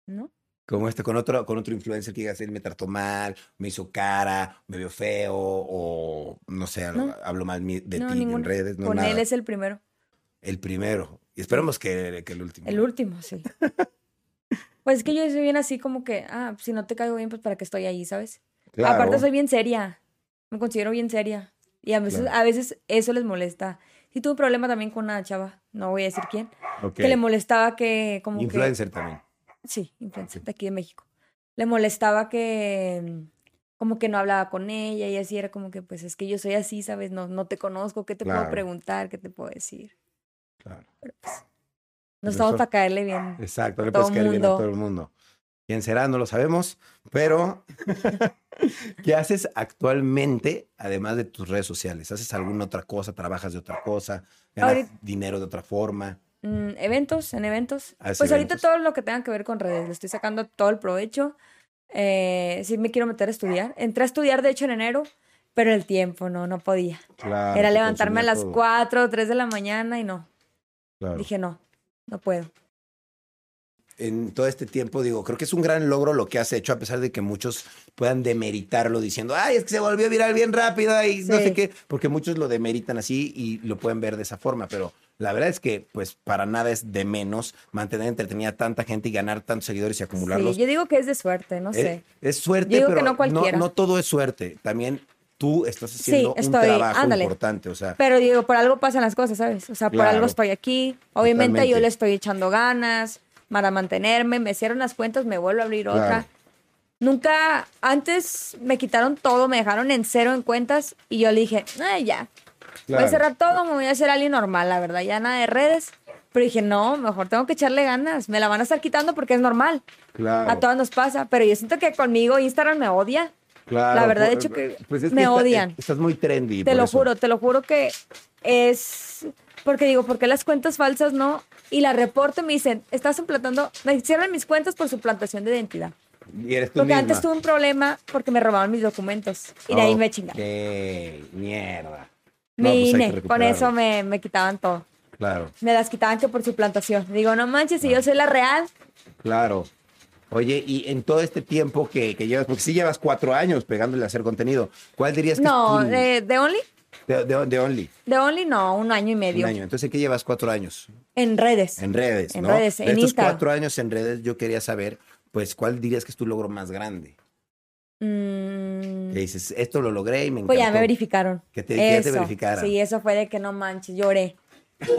¿No? Como este, con otro, con otro influencer que digas, él me trató mal, me hizo cara, me vio feo, o no sé, hablo mal de ti en redes. con él es el primero. El primero. Y esperemos que, que el último. El último, sí. pues es que yo soy bien así como que, ah, si no te caigo bien, pues para que estoy ahí, ¿sabes? Aparte soy bien seria. Me considero bien seria. Y a veces, a veces eso les molesta. Sí tuve un problema también con una chava, no voy a decir quién, que le molestaba que como Influencer también. Sí, influencer de aquí de México. Le molestaba que como que no hablaba con ella y así era como que pues es que yo soy así, ¿sabes? No, no te conozco, ¿qué te puedo preguntar? ¿Qué te puedo decir? Claro. Pero pues, no estamos para caerle bien. Exacto, no le puedes caer bien a todo el mundo. ¿Quién será? No lo sabemos, pero ¿qué haces actualmente además de tus redes sociales? ¿Haces alguna otra cosa? ¿Trabajas de otra cosa? ¿Ganas dinero de otra forma? Mm, eventos, en eventos. Pues ahorita todo lo que tenga que ver con redes, le estoy sacando todo el provecho. Eh, sí me quiero meter a estudiar. Entré a estudiar, de hecho, en enero, pero el tiempo no, no podía. Era levantarme a las 4 o 3 de la mañana y no. Dije, no, no puedo en todo este tiempo, digo, creo que es un gran logro lo que has hecho, a pesar de que muchos puedan demeritarlo diciendo, ay, es que se volvió viral bien rápido y no sé qué, porque muchos lo demeritan así y lo pueden ver de esa forma, pero la verdad es que, pues, para nada es de menos mantener entretenida a tanta gente y ganar tantos seguidores y acumularlos. Sí, yo digo que es de suerte, no sé. Es, suerte, pero no, no, todo es suerte. También tú estás haciendo un trabajo importante, o sea. Pero digo, por algo pasan las cosas, ¿sabes? O sea, por algo estoy aquí. Obviamente yo le estoy echando ganas para mantenerme, me cierran las cuentas, me vuelvo a abrir otra. Nunca, antes me quitaron todo, me dejaron en cero en cuentas y yo le dije, ay, ya, voy a cerrar todo, me voy a hacer alguien normal, la verdad, ya nada de redes. Pero dije, no, mejor tengo que echarle ganas, me la van a estar quitando porque es normal. Claro. A todas nos pasa, pero yo siento que conmigo Instagram me odia. Claro, la verdad, de hecho, que pues me odian. estás muy trendy. Te lo juro, te lo juro que es. Porque digo, ¿por qué las cuentas falsas no? y la reporte me dicen, estás implantando, me cierran mis cuentas por suplantación de identidad. Y eres tú Porque antes tuve un problema porque me robaban mis documentos y de ahí me chingaron. ¡Qué Mi pues con eso me, me, quitaban todo. Claro. Me las quitaban que por suplantación. Digo, no manches, si yo soy la real. Claro. Oye, y en todo este tiempo que, que llevas, porque sí llevas cuatro años pegándole a hacer contenido, ¿cuál dirías que no, es tu... de, de Only. De, de, Only. De Only no, un año y medio. Un año. Entonces, ¿qué llevas cuatro años? En redes. En redes, En redes, en estos cuatro años en redes, yo quería saber, pues, ¿cuál dirías que es tu logro más grande? Mm. Que dices, esto lo logré y me encantó. Pues ya me verificaron. Que te, te verificaran. Sí, eso fue de que no manches, lloré.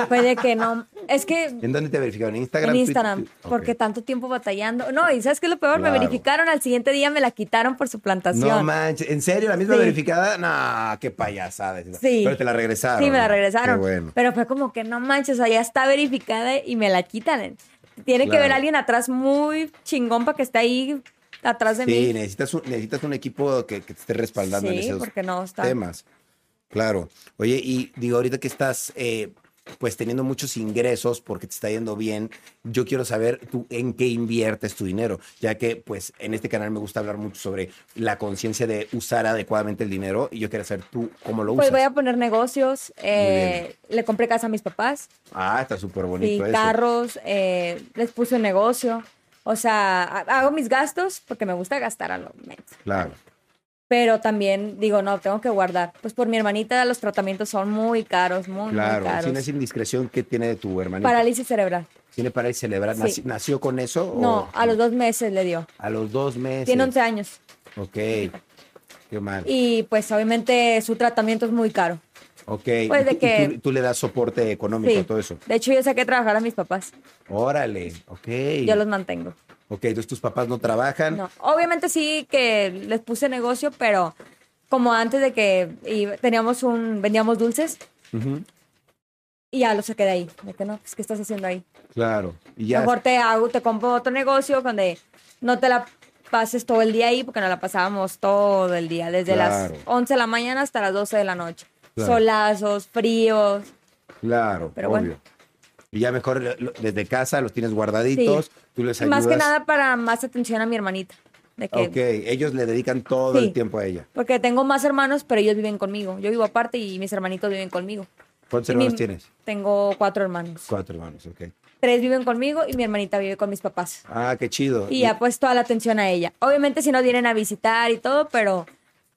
Fue de que no, es que... ¿En dónde te verificaron? ¿En Instagram? En Instagram, porque tanto tiempo batallando. No, y ¿sabes qué es lo peor? Me verificaron, al siguiente día me la quitaron por su plantación. No manches, ¿en serio? ¿La misma verificada? No, qué payasada. Sí. Pero te la regresaron. Sí, me la regresaron. bueno. Pero fue como que no manches, o sea, ya está verificada y me la quitan. Tiene que ver alguien atrás muy chingón para que esté ahí atrás de mí. Sí, necesitas un, necesitas un equipo que, te esté respaldando en esos porque no está. temas. Claro. Oye, y digo, ahorita que estás eh, pues teniendo muchos ingresos porque te está yendo bien, yo quiero saber tú en qué inviertes tu dinero, ya que pues en este canal me gusta hablar mucho sobre la conciencia de usar adecuadamente el dinero y yo quiero saber tú cómo lo pues usas. Pues voy a poner negocios, eh, le compré casa a mis papás. Ah, está súper bonito. Sí, carros, eh, les puse un negocio. O sea, hago mis gastos porque me gusta gastar a lo menos. Claro pero también digo, no, tengo que guardar. Pues por mi hermanita los tratamientos son muy caros, muy, claro. muy caros. Claro, si indiscreción, ¿qué tiene de tu hermanita? Parálisis cerebral. ¿Tiene parálisis cerebral? ¿Nació con eso? No, a los dos meses le dio. A los dos meses. Tiene 11 años. Ok, qué mal. Y pues obviamente su tratamiento es muy caro. Ok, pues de que... tú, le das soporte económico a todo eso. De hecho, yo saqué trabajar a mis papás. Órale, ok. Yo los mantengo. Ok, entonces tus papás no trabajan. No, obviamente sí que les puse negocio, pero como antes de que teníamos un, vendíamos dulces. Y ya lo saqué de ahí. De que no, pues, ¿qué estás haciendo ahí? Claro. Y ya. Mejor te hago, te compro otro negocio donde no te la pases todo el día ahí, porque nos la pasábamos todo el día, desde las 11 de la mañana hasta las 12 de la noche. Solazos, fríos. Claro, Pero Bueno. Y ya mejor desde casa los tienes guardaditos. Más que nada para más atención a mi hermanita. De que, ok, ellos le dedican todo el tiempo a ella. Porque tengo más hermanos, pero ellos viven conmigo. Yo vivo aparte y mis hermanitos viven conmigo. ¿Cuántos hermanos tienes? Tengo cuatro hermanos. Cuatro hermanos, ok. Tres viven conmigo y mi hermanita vive con mis papás. Ah, qué chido. Y ha puesto toda la atención a ella. Obviamente si no vienen a visitar y todo, pero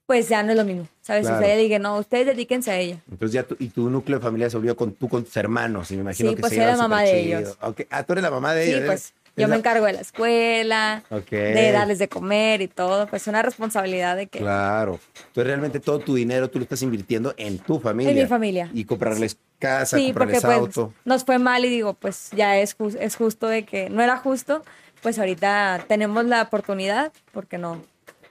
pues ya no es lo mismo, ¿sabes? Claro. O sea, ella dije, no, ustedes dedíquense a ella. Entonces ya y tu núcleo de familia se volvió con tú con tus hermanos, y me imagino sí, que pues soy la mamá de ellos. Okay. Ah, tú eres la mamá de ellos. Sí, pues yo me encargo de la escuela, de darles de comer y todo. Pues una responsabilidad de que. Claro. Entonces realmente todo tu dinero tú lo estás invirtiendo en tu familia. En mi familia. Y comprarles casa, sí, comprarles porque, pues, auto. nos fue mal y digo, pues ya es, es justo de que no era justo. Pues ahorita tenemos la oportunidad, porque no?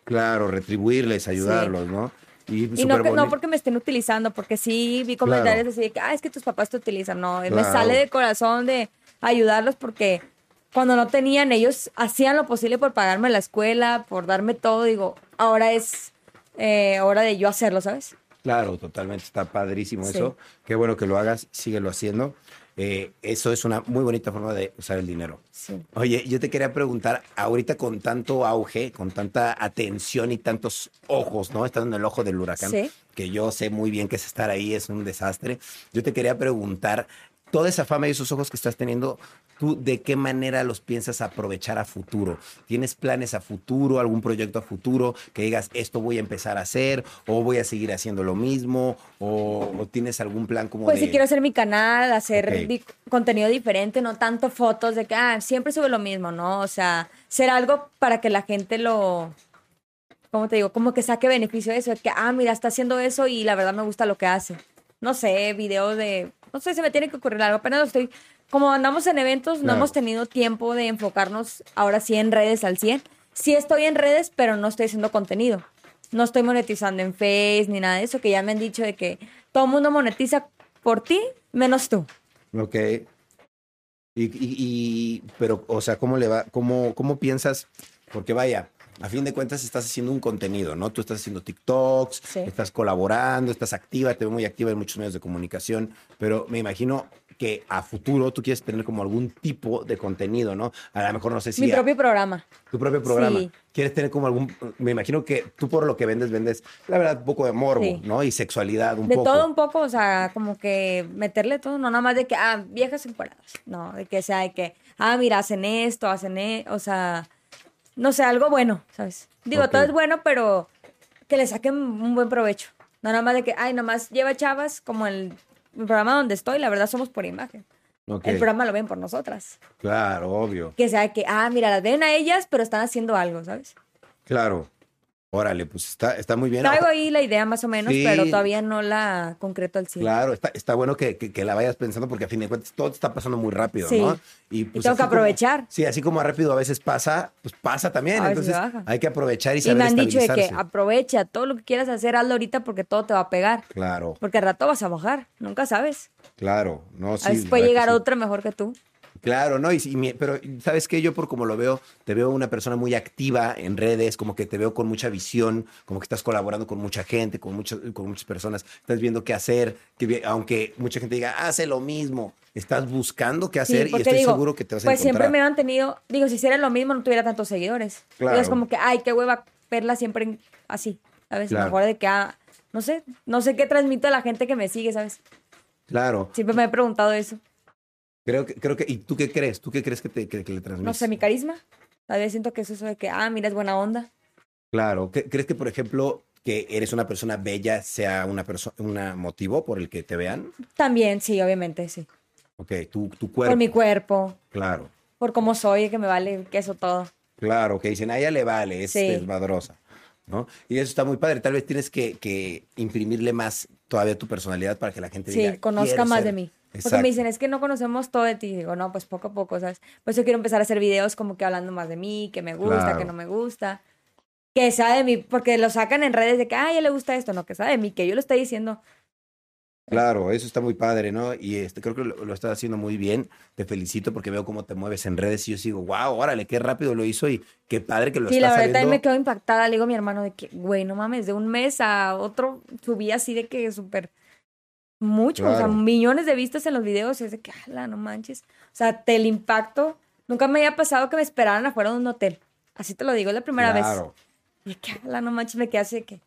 Claro, retribuirles, ayudarlos, ¿no? Y, no, no, porque me estén utilizando, porque sí vi comentarios así de que, ah, es que tus papás te utilizan. No, me sale de corazón de ayudarlos porque cuando no tenían, ellos hacían lo posible por pagarme la escuela, por darme todo. Digo, ahora es eh, hora de yo hacerlo, ¿sabes? Claro, totalmente. Está padrísimo eso. Qué bueno que lo hagas, síguelo haciendo. Eh, eso es una muy bonita forma de usar el dinero. Sí. Oye, yo te quería preguntar, ahorita con tanto auge, con tanta atención y tantos ojos, ¿no? Estando en el ojo del huracán, que yo sé muy bien que es estar ahí, es un desastre. Yo te quería preguntar, toda esa fama y esos ojos que estás teniendo, ¿tú de qué manera los piensas aprovechar a futuro? ¿Tienes planes a futuro, algún proyecto a futuro que digas, esto voy a empezar a hacer o voy a seguir haciendo lo mismo? ¿O, tienes algún plan como Pues si quiero hacer mi canal, hacer contenido diferente, no tanto fotos de que, ah, siempre sube lo mismo, ¿no? O sea, ser algo para que la gente lo... ¿Cómo te digo? Como que saque beneficio de eso, de que, ah, mira, está haciendo eso y la verdad me gusta lo que hace. No sé, videos de no sé, se me tiene que ocurrir algo. Apenas estoy, como andamos en eventos, no hemos tenido tiempo de enfocarnos ahora sí en redes al 100. Sí estoy en redes, pero no estoy haciendo contenido. No estoy monetizando en Face ni nada de eso, que ya me han dicho de que todo el mundo monetiza por ti, menos tú. Ok. Y, y, pero, o sea, ¿cómo le va? ¿Cómo, cómo piensas? Porque vaya, a fin de cuentas estás haciendo un contenido, ¿no? Tú estás haciendo TikToks, estás colaborando, estás activa, te veo muy activa en muchos medios de comunicación, pero me imagino que a futuro tú quieres tener como algún tipo de contenido, ¿no? A lo mejor no sé si... Mi propio programa. Tu propio programa. Sí. Quieres tener como algún... Me imagino que tú por lo que vendes, vendes, la verdad, un poco de morbo, ¿no? Y sexualidad, un de poco. De todo un poco, o sea, como que meterle todo, no nada más de que, ah, viejas encuadradas, no, de que sea de que, ah, mira, hacen esto, hacen esto, o sea no sé, algo bueno, ¿sabes? Digo, todo es bueno, pero que le saquen un buen provecho. No nada más de que, ay, nomás lleva chavas como el, programa donde estoy, la verdad somos por imagen. El programa lo ven por nosotras. Claro, obvio. Que sea que, ah, mira, las ven a ellas, pero están haciendo algo, ¿sabes? Claro. Órale, pues está, está muy bien. Traigo ahí la idea más o menos, pero todavía no la concreto al 100. Claro, está, está bueno que, que, la vayas pensando porque a fin de cuentas todo está pasando muy rápido, ¿no? Y, pues, tengo que aprovechar. sí, así como rápido a veces pasa, pues pasa también. Entonces hay que aprovechar y saber Y me han dicho de que aprovecha todo lo que quieras hacer, hazlo ahorita porque todo te va a pegar. Claro. Porque al rato vas a bajar, nunca sabes. Claro, no, sí. A veces puede llegar otro mejor que tú. Claro, ¿no? Y, pero, ¿sabes qué? Yo por como lo veo, te veo una persona muy activa en redes, como que te veo con mucha visión, como que estás colaborando con mucha gente, con, muchas con muchas personas, estás viendo qué hacer, que, aunque mucha gente diga, hace lo mismo, estás buscando qué hacer y estoy seguro que te vas a Pues siempre me han tenido, digo, si hiciera lo mismo no tuviera tantos seguidores. Claro. es como que, ay, qué hueva verla siempre así, ¿sabes? Claro. Mejor de que, ah, no sé, no sé qué transmito a la gente que me sigue, ¿sabes? Claro. Siempre me he preguntado eso. Creo que, creo que, ¿y tú qué crees? ¿Tú qué crees que, te, le transmites? No sé, mi carisma. Todavía siento que es eso de que, ah, mira, es buena onda. Claro. ¿Crees que, por ejemplo, que eres una persona bella sea una persona, un motivo por el que te vean? También, sí, obviamente, sí. Ok, tu, tu cuerpo. Por mi cuerpo. Claro. Por cómo soy, que me vale queso todo. Claro, que dicen, a ella le vale, es desmadrosa. ¿no? Y eso está muy padre. Tal vez tienes que, que, imprimirle más todavía tu personalidad para que la gente sí, conozca más de mí. Porque me dicen, es que no conocemos todo de ti. Y digo, no, pues poco a poco, ¿sabes? Pues yo quiero empezar a hacer videos como que hablando más de mí, que me gusta, que no me gusta. Que sea de mí, porque lo sacan en redes de que, ay, a le gusta esto. No, que sea de mí, que yo lo estoy diciendo. Claro, eso está muy padre, ¿no? Y este, creo que lo, estás haciendo muy bien. Te felicito porque veo cómo te mueves en redes y yo sigo, wow, órale, qué rápido lo hizo y qué padre que lo sí, estás Sí, la verdad me quedo impactada. Le digo a mi hermano de que, güey, no mames, de un mes a otro subí así de que súper mucho, o sea, millones de vistas en los videos, es de que, ala, no manches. O sea, el impacto, nunca me había pasado que me esperaran afuera de un hotel. Así te lo digo, es la primera vez. Y que, ala, no manches, me quedé así que...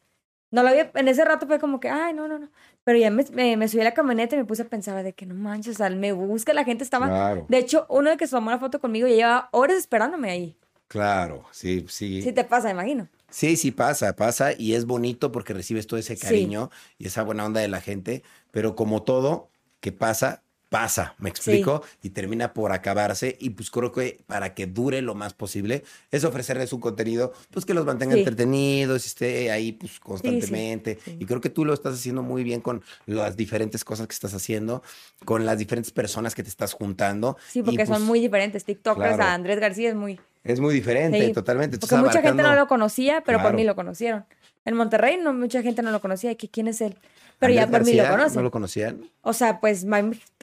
No lo había, en ese rato fue como que, ay, no, no, no. Pero ya me, me, subí a la camioneta y me puse a pensar de que no manches, o sea, me busca, la gente estaba... De hecho, uno de que se tomó la foto conmigo ya llevaba horas esperándome ahí. Claro, sí, sí. Sí te pasa, imagino. Sí, sí pasa, pasa y es bonito porque recibes todo ese cariño y esa buena onda de la gente, pero como todo que pasa, pasa, me explico, y termina por acabarse y pues creo que para que dure lo más posible es ofrecerles un contenido pues que los mantenga entretenidos, esté ahí pues constantemente y creo que tú lo estás haciendo muy bien con las diferentes cosas que estás haciendo, con las diferentes personas que te estás juntando. Sí, porque son pues, muy diferentes, TikTokers, a Andrés García es muy es muy diferente, totalmente. Porque mucha gente no lo conocía, pero por mí lo conocieron. En Monterrey no, mucha gente no lo conocía. ¿Quién es él? Pero ya por mí lo conocen. ¿No lo conocían? O sea, pues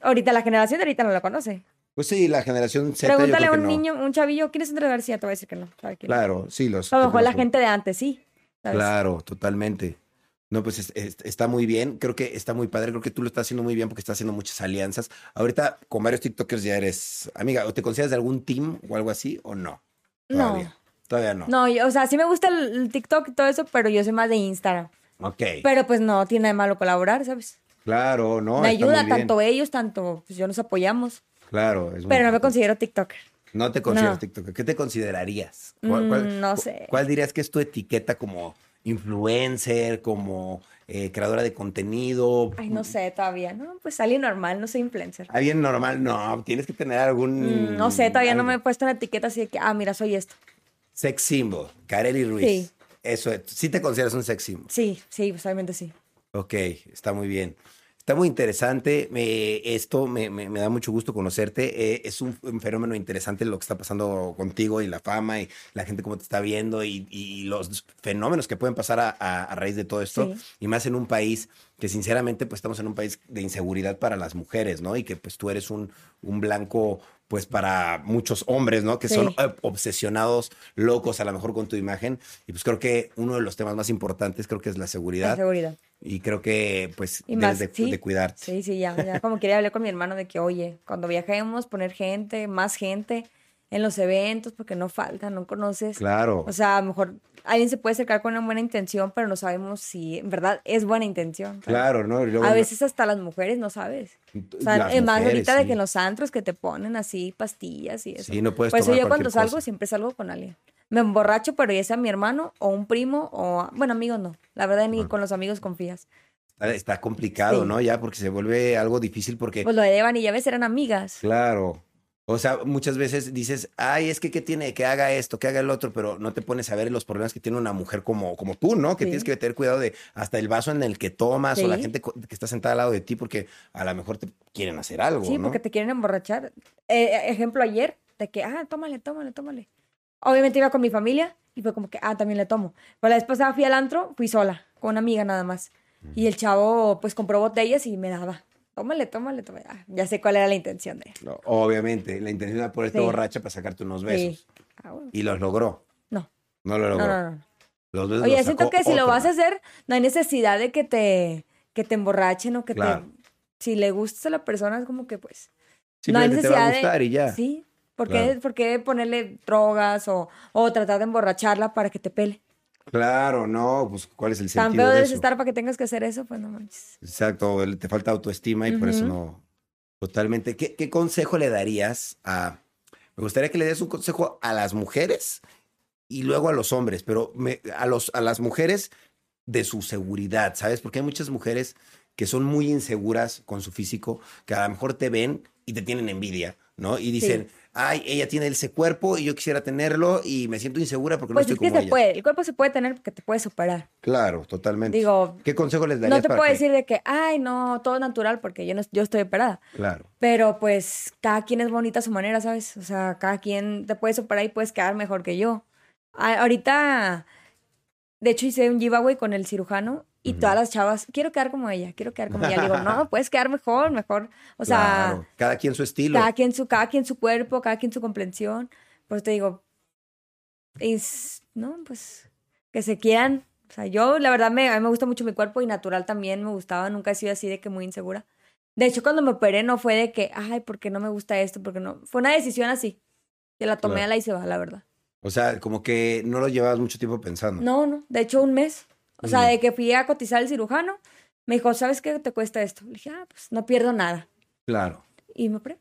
ahorita la generación de ahorita no lo conoce. Pues sí, la generación Z. Pregúntale a un niño, un chavillo, ¿quién es Andrés García? Te voy a decir que no. Claro, sí, los. A lo mejor la gente de antes, sí. Claro, totalmente. No, pues está muy bien. Creo que está muy padre. Creo que tú lo estás haciendo muy bien porque estás haciendo muchas alianzas. Ahorita con varios TikTokers ya eres amiga. ¿O te consideras de algún team o algo así o no? No. Todavía no. No, o sea, sí me gusta el, TikTok y todo eso, pero yo soy más de Instagram. Ok. Pero pues no tiene de malo colaborar, ¿sabes? Claro, no. Me ayuda tanto ellos, tanto pues yo nos apoyamos. Claro. Es pero no me considero TikToker. No te considero TikToker. ¿Qué te considerarías? Mm, no sé. ¿Cuál dirías que es tu etiqueta como influencer, como eh, creadora de contenido? Ay, no sé todavía, ¿no? Pues alguien normal, no soy influencer. Alguien normal, no, tienes que tener algún... Mm, no sé, todavía no me he puesto una etiqueta así de que, ah, mira, soy esto. Sex symbol, Kareli Ruiz. Sí. Eso, ¿sí te consideras un sex symbol? Sí, sí, pues obviamente sí. Ok, está muy bien. Está muy interesante. esto me, da mucho gusto conocerte. Eh, es un, fenómeno interesante lo que está pasando contigo y la fama y la gente cómo te está viendo y, los fenómenos que pueden pasar a, raíz de todo esto. Y más en un país que sinceramente pues estamos en un país de inseguridad para las mujeres, ¿no? Y que pues tú eres un, un blanco pues para muchos hombres, ¿no? Que son obsesionados, locos a lo mejor con tu imagen. Y pues creo que uno de los temas más importantes creo que es la seguridad. La seguridad. Y creo que pues debes de, sí, cuidarte. Sí, sí, ya, ya como quería hablar con mi hermano de que, oye, cuando viajemos, poner gente, más gente en los eventos, porque no falta, no conoces. Claro. O sea, a lo mejor alguien se puede acercar con una buena intención, pero no sabemos si en verdad es buena intención. Claro, ¿no? a veces hasta las mujeres no sabes. O sea, más ahorita de que en los antros que te ponen así pastillas y eso. Sí, no puedes Pues yo cuando salgo siempre salgo con alguien. Me emborracho, pero ya sea mi hermano o un primo o, bueno, amigos no. La verdad ni con los amigos confías. Está, complicado, ¿no? Ya porque se vuelve algo difícil porque... Pues lo de Evan y Llaves eran amigas. Claro. O sea, muchas veces dices, ay, es que ¿qué tiene? Que haga esto, que haga el otro, pero no te pones a ver los problemas que tiene una mujer como, como tú, ¿no? Que tienes que tener cuidado de hasta el vaso en el que tomas o la gente que está sentada al lado de ti, porque a lo mejor te quieren hacer algo. Sí, porque te quieren emborrachar. Eh, ejemplo, ayer, de que, ah, tómale, tómale, tómale. Obviamente iba con mi familia y fue como que, ah, también le tomo. Pero la vez pasada fui al antro, fui sola, con una amiga nada más. Y el chavo, pues, compró botellas y me daba tómale, tómale, tómale. Ah, ya sé cuál era la intención de él. obviamente, la intención era ponerte borracha para sacarte unos besos. Ah, y los logró. No. No lo logró. No, no, Los besos Oye, siento que si lo vas a hacer, no hay necesidad de que te, que te emborrachen o que te... Si le gusta a la persona, es como que pues... no hay necesidad te va a gustar y ya. Sí. ¿Por qué, ponerle drogas o, o tratar de emborracharla para que te pele? Claro, no, pues ¿cuál es el sentido Tan feo debes estar para que tengas que hacer eso, pues no manches. Exacto, te falta autoestima y por eso no. Totalmente. ¿Qué, consejo le darías a... Me gustaría que le des un consejo a las mujeres y luego a los hombres, pero a, los, a las mujeres de su seguridad, ¿sabes? Porque hay muchas mujeres que son muy inseguras con su físico, que a lo mejor te ven y te tienen envidia, ¿no? Y dicen, ay, ella tiene ese cuerpo y yo quisiera tenerlo y me siento insegura porque no pues estoy es que se puede, el cuerpo se puede tener porque te puedes superar. Claro, totalmente. Digo, ¿qué consejo les darías? No te puedo decir de que, ay, no, todo natural porque yo no, yo estoy operada. Claro. Pero pues cada quien es bonita a su manera, ¿sabes? O sea, cada quien te puede superar y puedes quedar mejor que yo. ahorita, de hecho hice un giveaway con el cirujano y todas las chavas, quiero quedar como ella, quiero quedar como ella. Le digo, no, puedes quedar mejor, mejor. O sea, cada quien su estilo. Cada quien su, cada quien su cuerpo, cada quien su comprensión. Por eso te digo, es, no, pues, que se quieran. O sea, yo, la verdad, me, a mí me gusta mucho mi cuerpo y natural también me gustaba. Nunca he sido así de que muy insegura. De hecho, cuando me operé no fue de que, ay, ¿por qué no me gusta esto? Porque no. Fue una decisión así. Que la tomé a la y se va, la verdad. O sea, como que no lo llevabas mucho tiempo pensando. No, no. De hecho, un mes. O sea, de que fui a cotizar el cirujano, me dijo, ¿sabes qué te cuesta esto? Le dije, ah, pues no pierdo nada. Claro. Y me operé.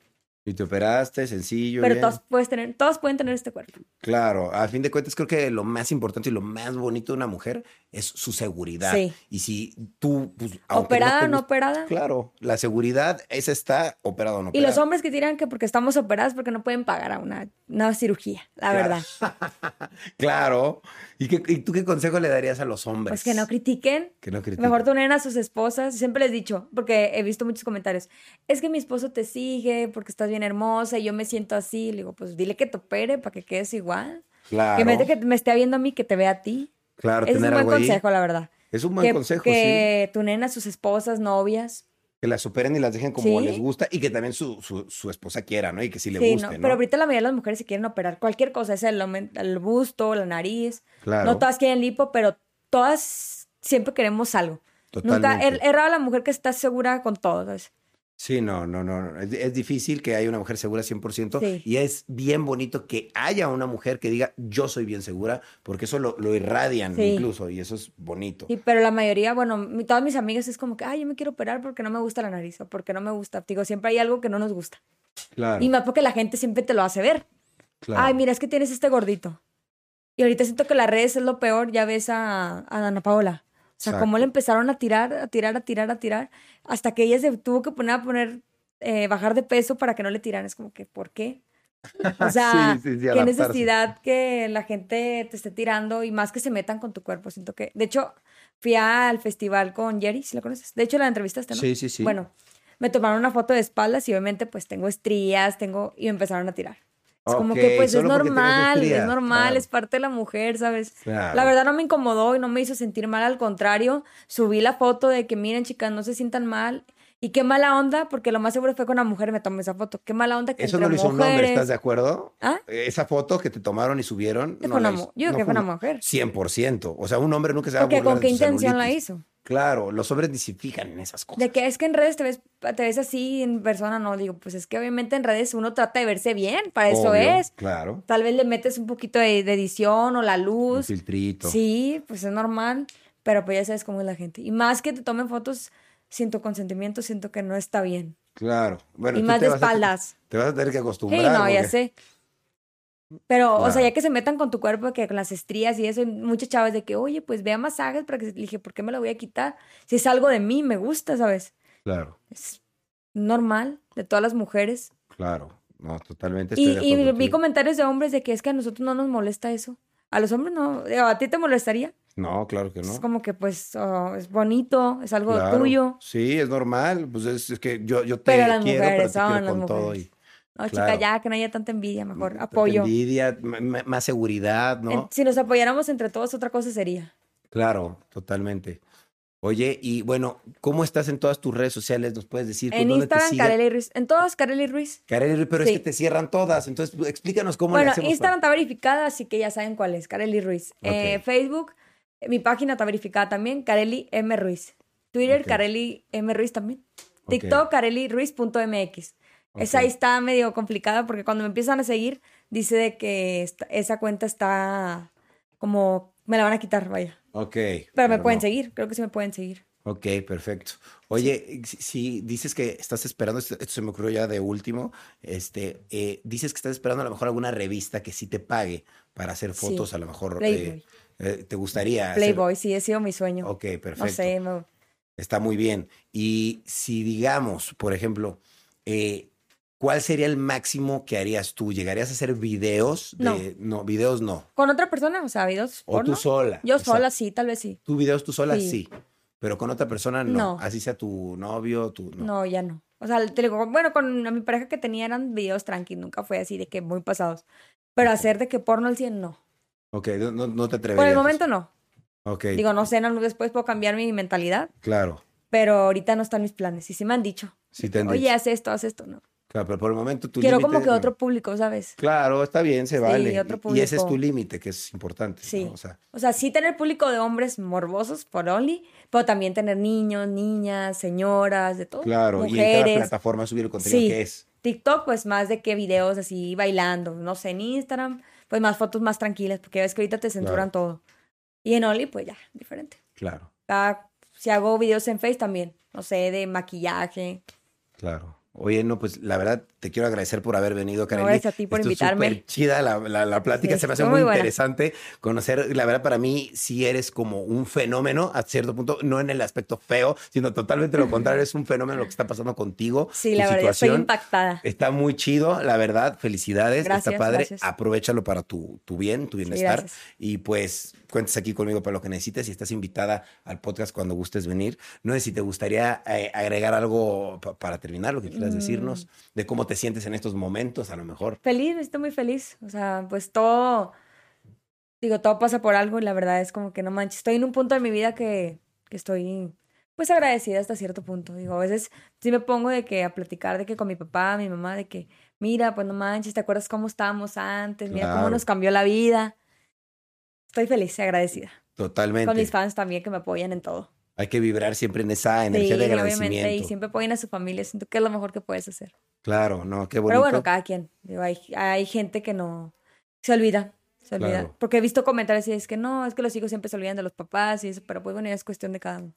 Y te operaste, sencillo. Pero todos, puedes tener, todos pueden tener este cuerpo. Claro, a fin de cuentas creo que lo más importante y lo más bonito de una mujer es su seguridad. Sí. Y si tú... Pues, operada o no, operada. Claro, la seguridad, esa está operada o no operada. Y los hombres que tiran que porque estamos operados porque no pueden pagar a una, una cirugía, la verdad. claro. ¿Y, qué, ¿Y, tú qué consejo le darías a los hombres? Pues que no critiquen. Que no critiquen. Mejor donen a sus esposas. Siempre les he dicho, porque he visto muchos comentarios. Es que mi esposo te sigue porque estás bien hermosa y yo me siento así. Le digo, pues dile que te opere para que quedes igual. Claro. Que me esté viendo a mí, que te vea a ti. Claro, es un buen consejo, la verdad. Es un buen consejo, que sí. Que a sus esposas, novias que las superen y las dejen como les gusta y que también su, su, esposa quiera, ¿no? Y que sí le guste, no, Pero ahorita la mayoría de las mujeres se quieren operar cualquier cosa, es el, el busto, la nariz. Claro. No todas quieren lipo, pero todas siempre queremos algo. Totalmente. Nunca, es, raro la mujer que está segura con todo, ¿sabes? Sí, no, no, no. Es, difícil que haya una mujer segura 100% y es bien bonito que haya una mujer que diga yo soy bien segura porque eso lo, irradian incluso y eso es bonito. Sí, pero la mayoría, bueno, todas mis amigas es como que, ay, yo me quiero operar porque no me gusta la nariz o porque no me gusta. Digo, siempre hay algo que no nos gusta. Claro. Y más porque la gente siempre te lo hace ver. Claro. Ay, mira, es que tienes este gordito. Y ahorita siento que las redes es lo peor. Ya ves a, a Ana Paola. O sea, cómo le empezaron a tirar, a tirar, a tirar, a tirar, hasta que ella se tuvo que poner a poner, eh, bajar de peso para que no le tiraran. Es como que, ¿por qué? O sea, qué necesidad que la gente te esté tirando y más que se metan con tu cuerpo. Siento que, de hecho, fui al festival con Jerry, si la conoces. De hecho, la entrevistaste, ¿no? Sí, sí, sí. Bueno, me tomaron una foto de espaldas y obviamente pues tengo estrías, tengo, y me empezaron a tirar. Es como que pues es normal, es normal, es parte de la mujer, ¿sabes? La verdad no me incomodó y no me hizo sentir mal, al contrario, subí la foto de que miren chicas, no se sientan mal. Y qué mala onda, porque lo más seguro fue con una mujer me tomé esa foto. Qué mala onda que Eso no lo hizo un hombre, ¿estás de acuerdo? ¿Ah? Esa foto que te tomaron y subieron. No yo creo que fue una mujer. 100%. O sea, un hombre nunca se va a ¿Con qué intención la hizo? Claro, los hombres ni se fijan en esas cosas. De que es que en redes te ves, te ves así, en persona no. Digo, pues es que obviamente en redes uno trata de verse bien, para eso es. Claro. Tal vez le metes un poquito de, edición o la luz. Un filtrito. Sí, pues es normal. Pero pues ya sabes cómo es la gente. Y más que te tomen fotos sin tu consentimiento, siento que no está bien. Claro. Bueno, y más de espaldas. te vas a tener que acostumbrar. Sí, no, ya sé. Pero, o sea, ya que se metan con tu cuerpo, que con las estrías y eso, muchas chavas de que, oye, pues vea masajes para que le dije, ¿por qué me lo voy a quitar? Si es algo de mí, me gusta, ¿sabes? Claro. Es normal de todas las mujeres. Claro. no, totalmente. y, y vi comentarios de hombres de que es que a nosotros no nos molesta eso. A los hombres no. ¿A ti te molestaría? No, claro que no. Es como que, pues, oh, es bonito, es algo tuyo. Sí, es normal. Pues es, que yo, yo te pero las quiero, mujeres, pero te quiero con todo. Y, no, chica, ya, que no haya tanta envidia, mejor. Apoyo. Envidia, más seguridad, ¿no? si nos apoyáramos entre todos, otra cosa sería. Claro, totalmente. Oye, y bueno, ¿cómo estás en todas tus redes sociales? ¿Nos puedes decir? En Instagram, Carely Ruiz. En todas, Carely Ruiz. Carely Ruiz, pero es que te cierran todas. Entonces, explícanos cómo bueno, Instagram está verificada, así que ya saben cuál es, Carely Ruiz. Eh, Facebook, mi página está verificada también, Carely M. Ruiz. Twitter, okay. M. Ruiz también. TikTok, carelyruiz.mx. Esa ahí está medio complicada porque cuando me empiezan a seguir, dice de que esa cuenta está como me la van a quitar, vaya. Ok. Pero me pueden seguir, creo que sí me pueden seguir. Ok, perfecto. Oye, si, dices que estás esperando, esto, se me ocurrió ya de último, este, eh, dices que estás esperando a lo mejor alguna revista que sí te pague para hacer fotos, a lo mejor eh, eh, te gustaría. Playboy, sí, ha sido mi sueño. Ok, perfecto. No sé, Está muy bien. Y si digamos, por ejemplo, eh, ¿cuál sería el máximo que harías tú? ¿Llegarías a hacer videos? De... No. videos no. ¿Con otra persona? O sea, videos. O tú sola. Yo sola, sí, tal vez sí. ¿Tú videos tú sola? Sí. Pero con otra persona no. Así sea tu novio, tu. No. no, ya no. O sea, te digo, bueno, con mi pareja que tenía eran videos tranquilos, nunca fue así de que muy pasados. Pero hacer de que porno al 100, no. Ok, no, no te atreverías. Por el momento no. Ok. Digo, no sé, no, después puedo cambiar mi mentalidad. Claro. Pero ahorita no están mis planes. Y sí me han dicho. Sí te han Oye, haz esto, haz esto, ¿no? Claro, pero por el momento tu Quiero como que otro público, ¿sabes? Claro, está bien, se vale. Y ese es tu límite, que es importante. Sí. O, sea, o sea, sí tener público de hombres morbosos, por only, pero también tener niños, niñas, señoras, de todo. Claro, y en cada plataforma subir el contenido que es. TikTok, pues más de que videos así bailando. No sé, en Instagram, pues más fotos más tranquilas, porque ves que ahorita te censuran todo. Y en Only, pues ya, diferente. Claro. si hago videos en Face también, no sé, de maquillaje. Claro. Oye, no, pues la verdad te quiero agradecer por haber venido, Karen. gracias a ti por invitarme. Súper chida la, la, plática, se me hace muy, interesante conocer. La verdad, para mí, sí eres como un fenómeno a cierto punto, no en el aspecto feo, sino totalmente lo contrario. Es un fenómeno lo que está pasando contigo. Sí, la verdad, estoy impactada. Está muy chido, la verdad. Felicidades. Gracias, está padre. Aprovechalo para tu, tu bien, tu bienestar. y pues cuentes aquí conmigo para lo que necesites y estás invitada al podcast cuando gustes venir. No sé si te gustaría eh, agregar algo para terminar, lo que quieras mm. decirnos, de cómo te sientes en estos momentos, a lo mejor. Feliz, estoy muy feliz. O sea, pues todo, digo, todo pasa por algo y la verdad es como que no manches. Estoy en un punto de mi vida que, que estoy pues agradecida hasta cierto punto. Digo, a veces sí me pongo de que a platicar de que con mi papá, mi mamá, de que, mira, pues no manches, ¿te acuerdas cómo estábamos antes? Mira cómo nos cambió la vida estoy feliz y agradecida. Totalmente. Con mis fans también que me apoyan en todo. Hay que vibrar siempre en esa energía de agradecimiento. Obviamente, y siempre apoyan a su familia. Siento que es lo mejor que puedes hacer. Claro, no, qué bonito. Pero bueno, cada quien. hay, hay gente que no se olvida. Se olvida. Porque he visto comentarios y es que no, es que los hijos siempre se olvidan de los papás y eso, pero pues bueno, es cuestión de cada uno.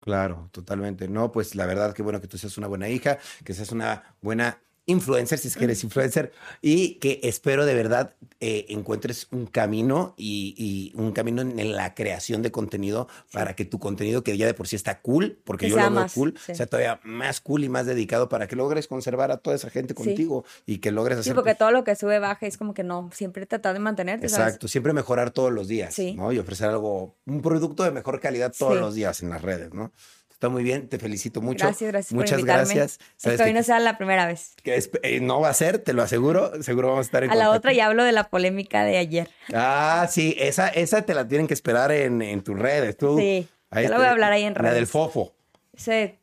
Claro, totalmente. No, pues la verdad, qué bueno que tú seas una buena hija, que seas una buena influencer, si es que eres influencer, y que espero de verdad eh, encuentres un camino y, un camino en la creación de contenido para que tu contenido, que ya de por sí está cool, porque yo lo veo cool, sea todavía más cool y más dedicado para que logres conservar a toda esa gente contigo y que logres hacer. Sí, porque todo lo que sube, baja, es como que no, siempre tratar de mantenerte. Exacto, siempre mejorar todos los días, ¿no? Y ofrecer algo, un producto de mejor calidad todos los días en las redes, ¿no? Está muy bien, te felicito mucho. Gracias, gracias. Muchas por gracias. Espero que no sea la primera vez. Que eh, no va a ser, te lo aseguro. Seguro vamos a estar en A la otra ya hablo de la polémica de ayer. Ah, sí, esa, esa te la tienen que esperar en, en tus redes. Tú, sí, yo lo voy a hablar ahí en redes. La del fofo. Sí.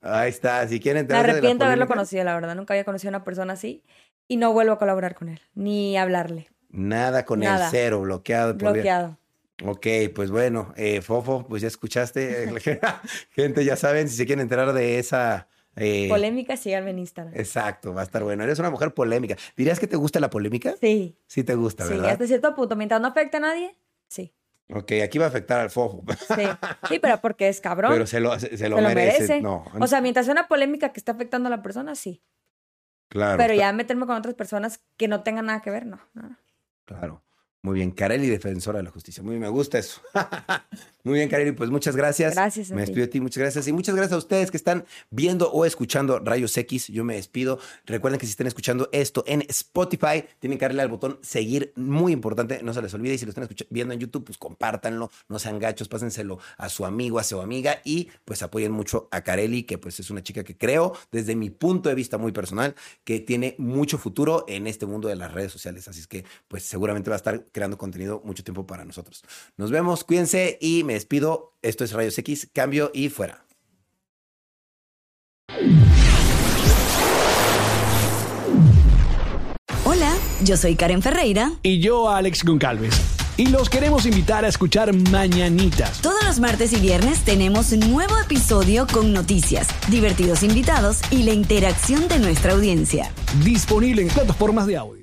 Ahí está, si quieren Me arrepiento de, haberlo conocido, la verdad. Nunca había conocido a una persona así y no vuelvo a colaborar con él, ni hablarle. Nada con él, cero, bloqueado. Bloqueado. Ok, pues bueno, eh, Fofo, pues ya escuchaste. Gente, ya saben, si se quieren enterar de esa... Eh, polémica, síganme en Instagram. Exacto, va a estar bueno. Eres una mujer polémica. ¿Dirías que te gusta la polémica? Sí. Sí te gusta, ¿verdad? Sí, hasta cierto punto. Mientras no afecte a nadie, sí. Ok, aquí va a afectar al Fofo. Sí, sí pero porque es cabrón. Pero se lo, se, lo, merece. No. O sea, mientras sea una polémica que está afectando a la persona, sí. Claro. Pero ya meterme con otras personas que no tengan nada que ver, no. Claro. Muy bien, Carelli, defensora de la justicia. Muy bien, me gusta eso. Muy bien, Kareli, pues muchas gracias. Gracias. me despido de ti, muchas gracias. Y muchas gracias a ustedes que están viendo o escuchando Rayos X. Yo me despido. Recuerden que si están escuchando esto en Spotify, tienen que darle al botón seguir, muy importante, no se les olvide. Y si lo están viendo en YouTube, pues compártanlo, no sean gachos, pásenselo a su amigo, a su amiga y pues apoyen mucho a Kareli, que pues es una chica que creo, desde mi punto de vista muy personal, que tiene mucho futuro en este mundo de las redes sociales. Así es que pues seguramente va a estar creando contenido mucho tiempo para nosotros. Nos vemos, cuídense y me despido. Esto es Rayos X, cambio y fuera. Hola, yo soy Karen Ferreira. Y yo, Alex Goncalves. Y los queremos invitar a escuchar Mañanitas. Todos los martes y viernes tenemos un nuevo episodio con noticias, divertidos invitados y la interacción de nuestra audiencia. Disponible en plataformas de audio.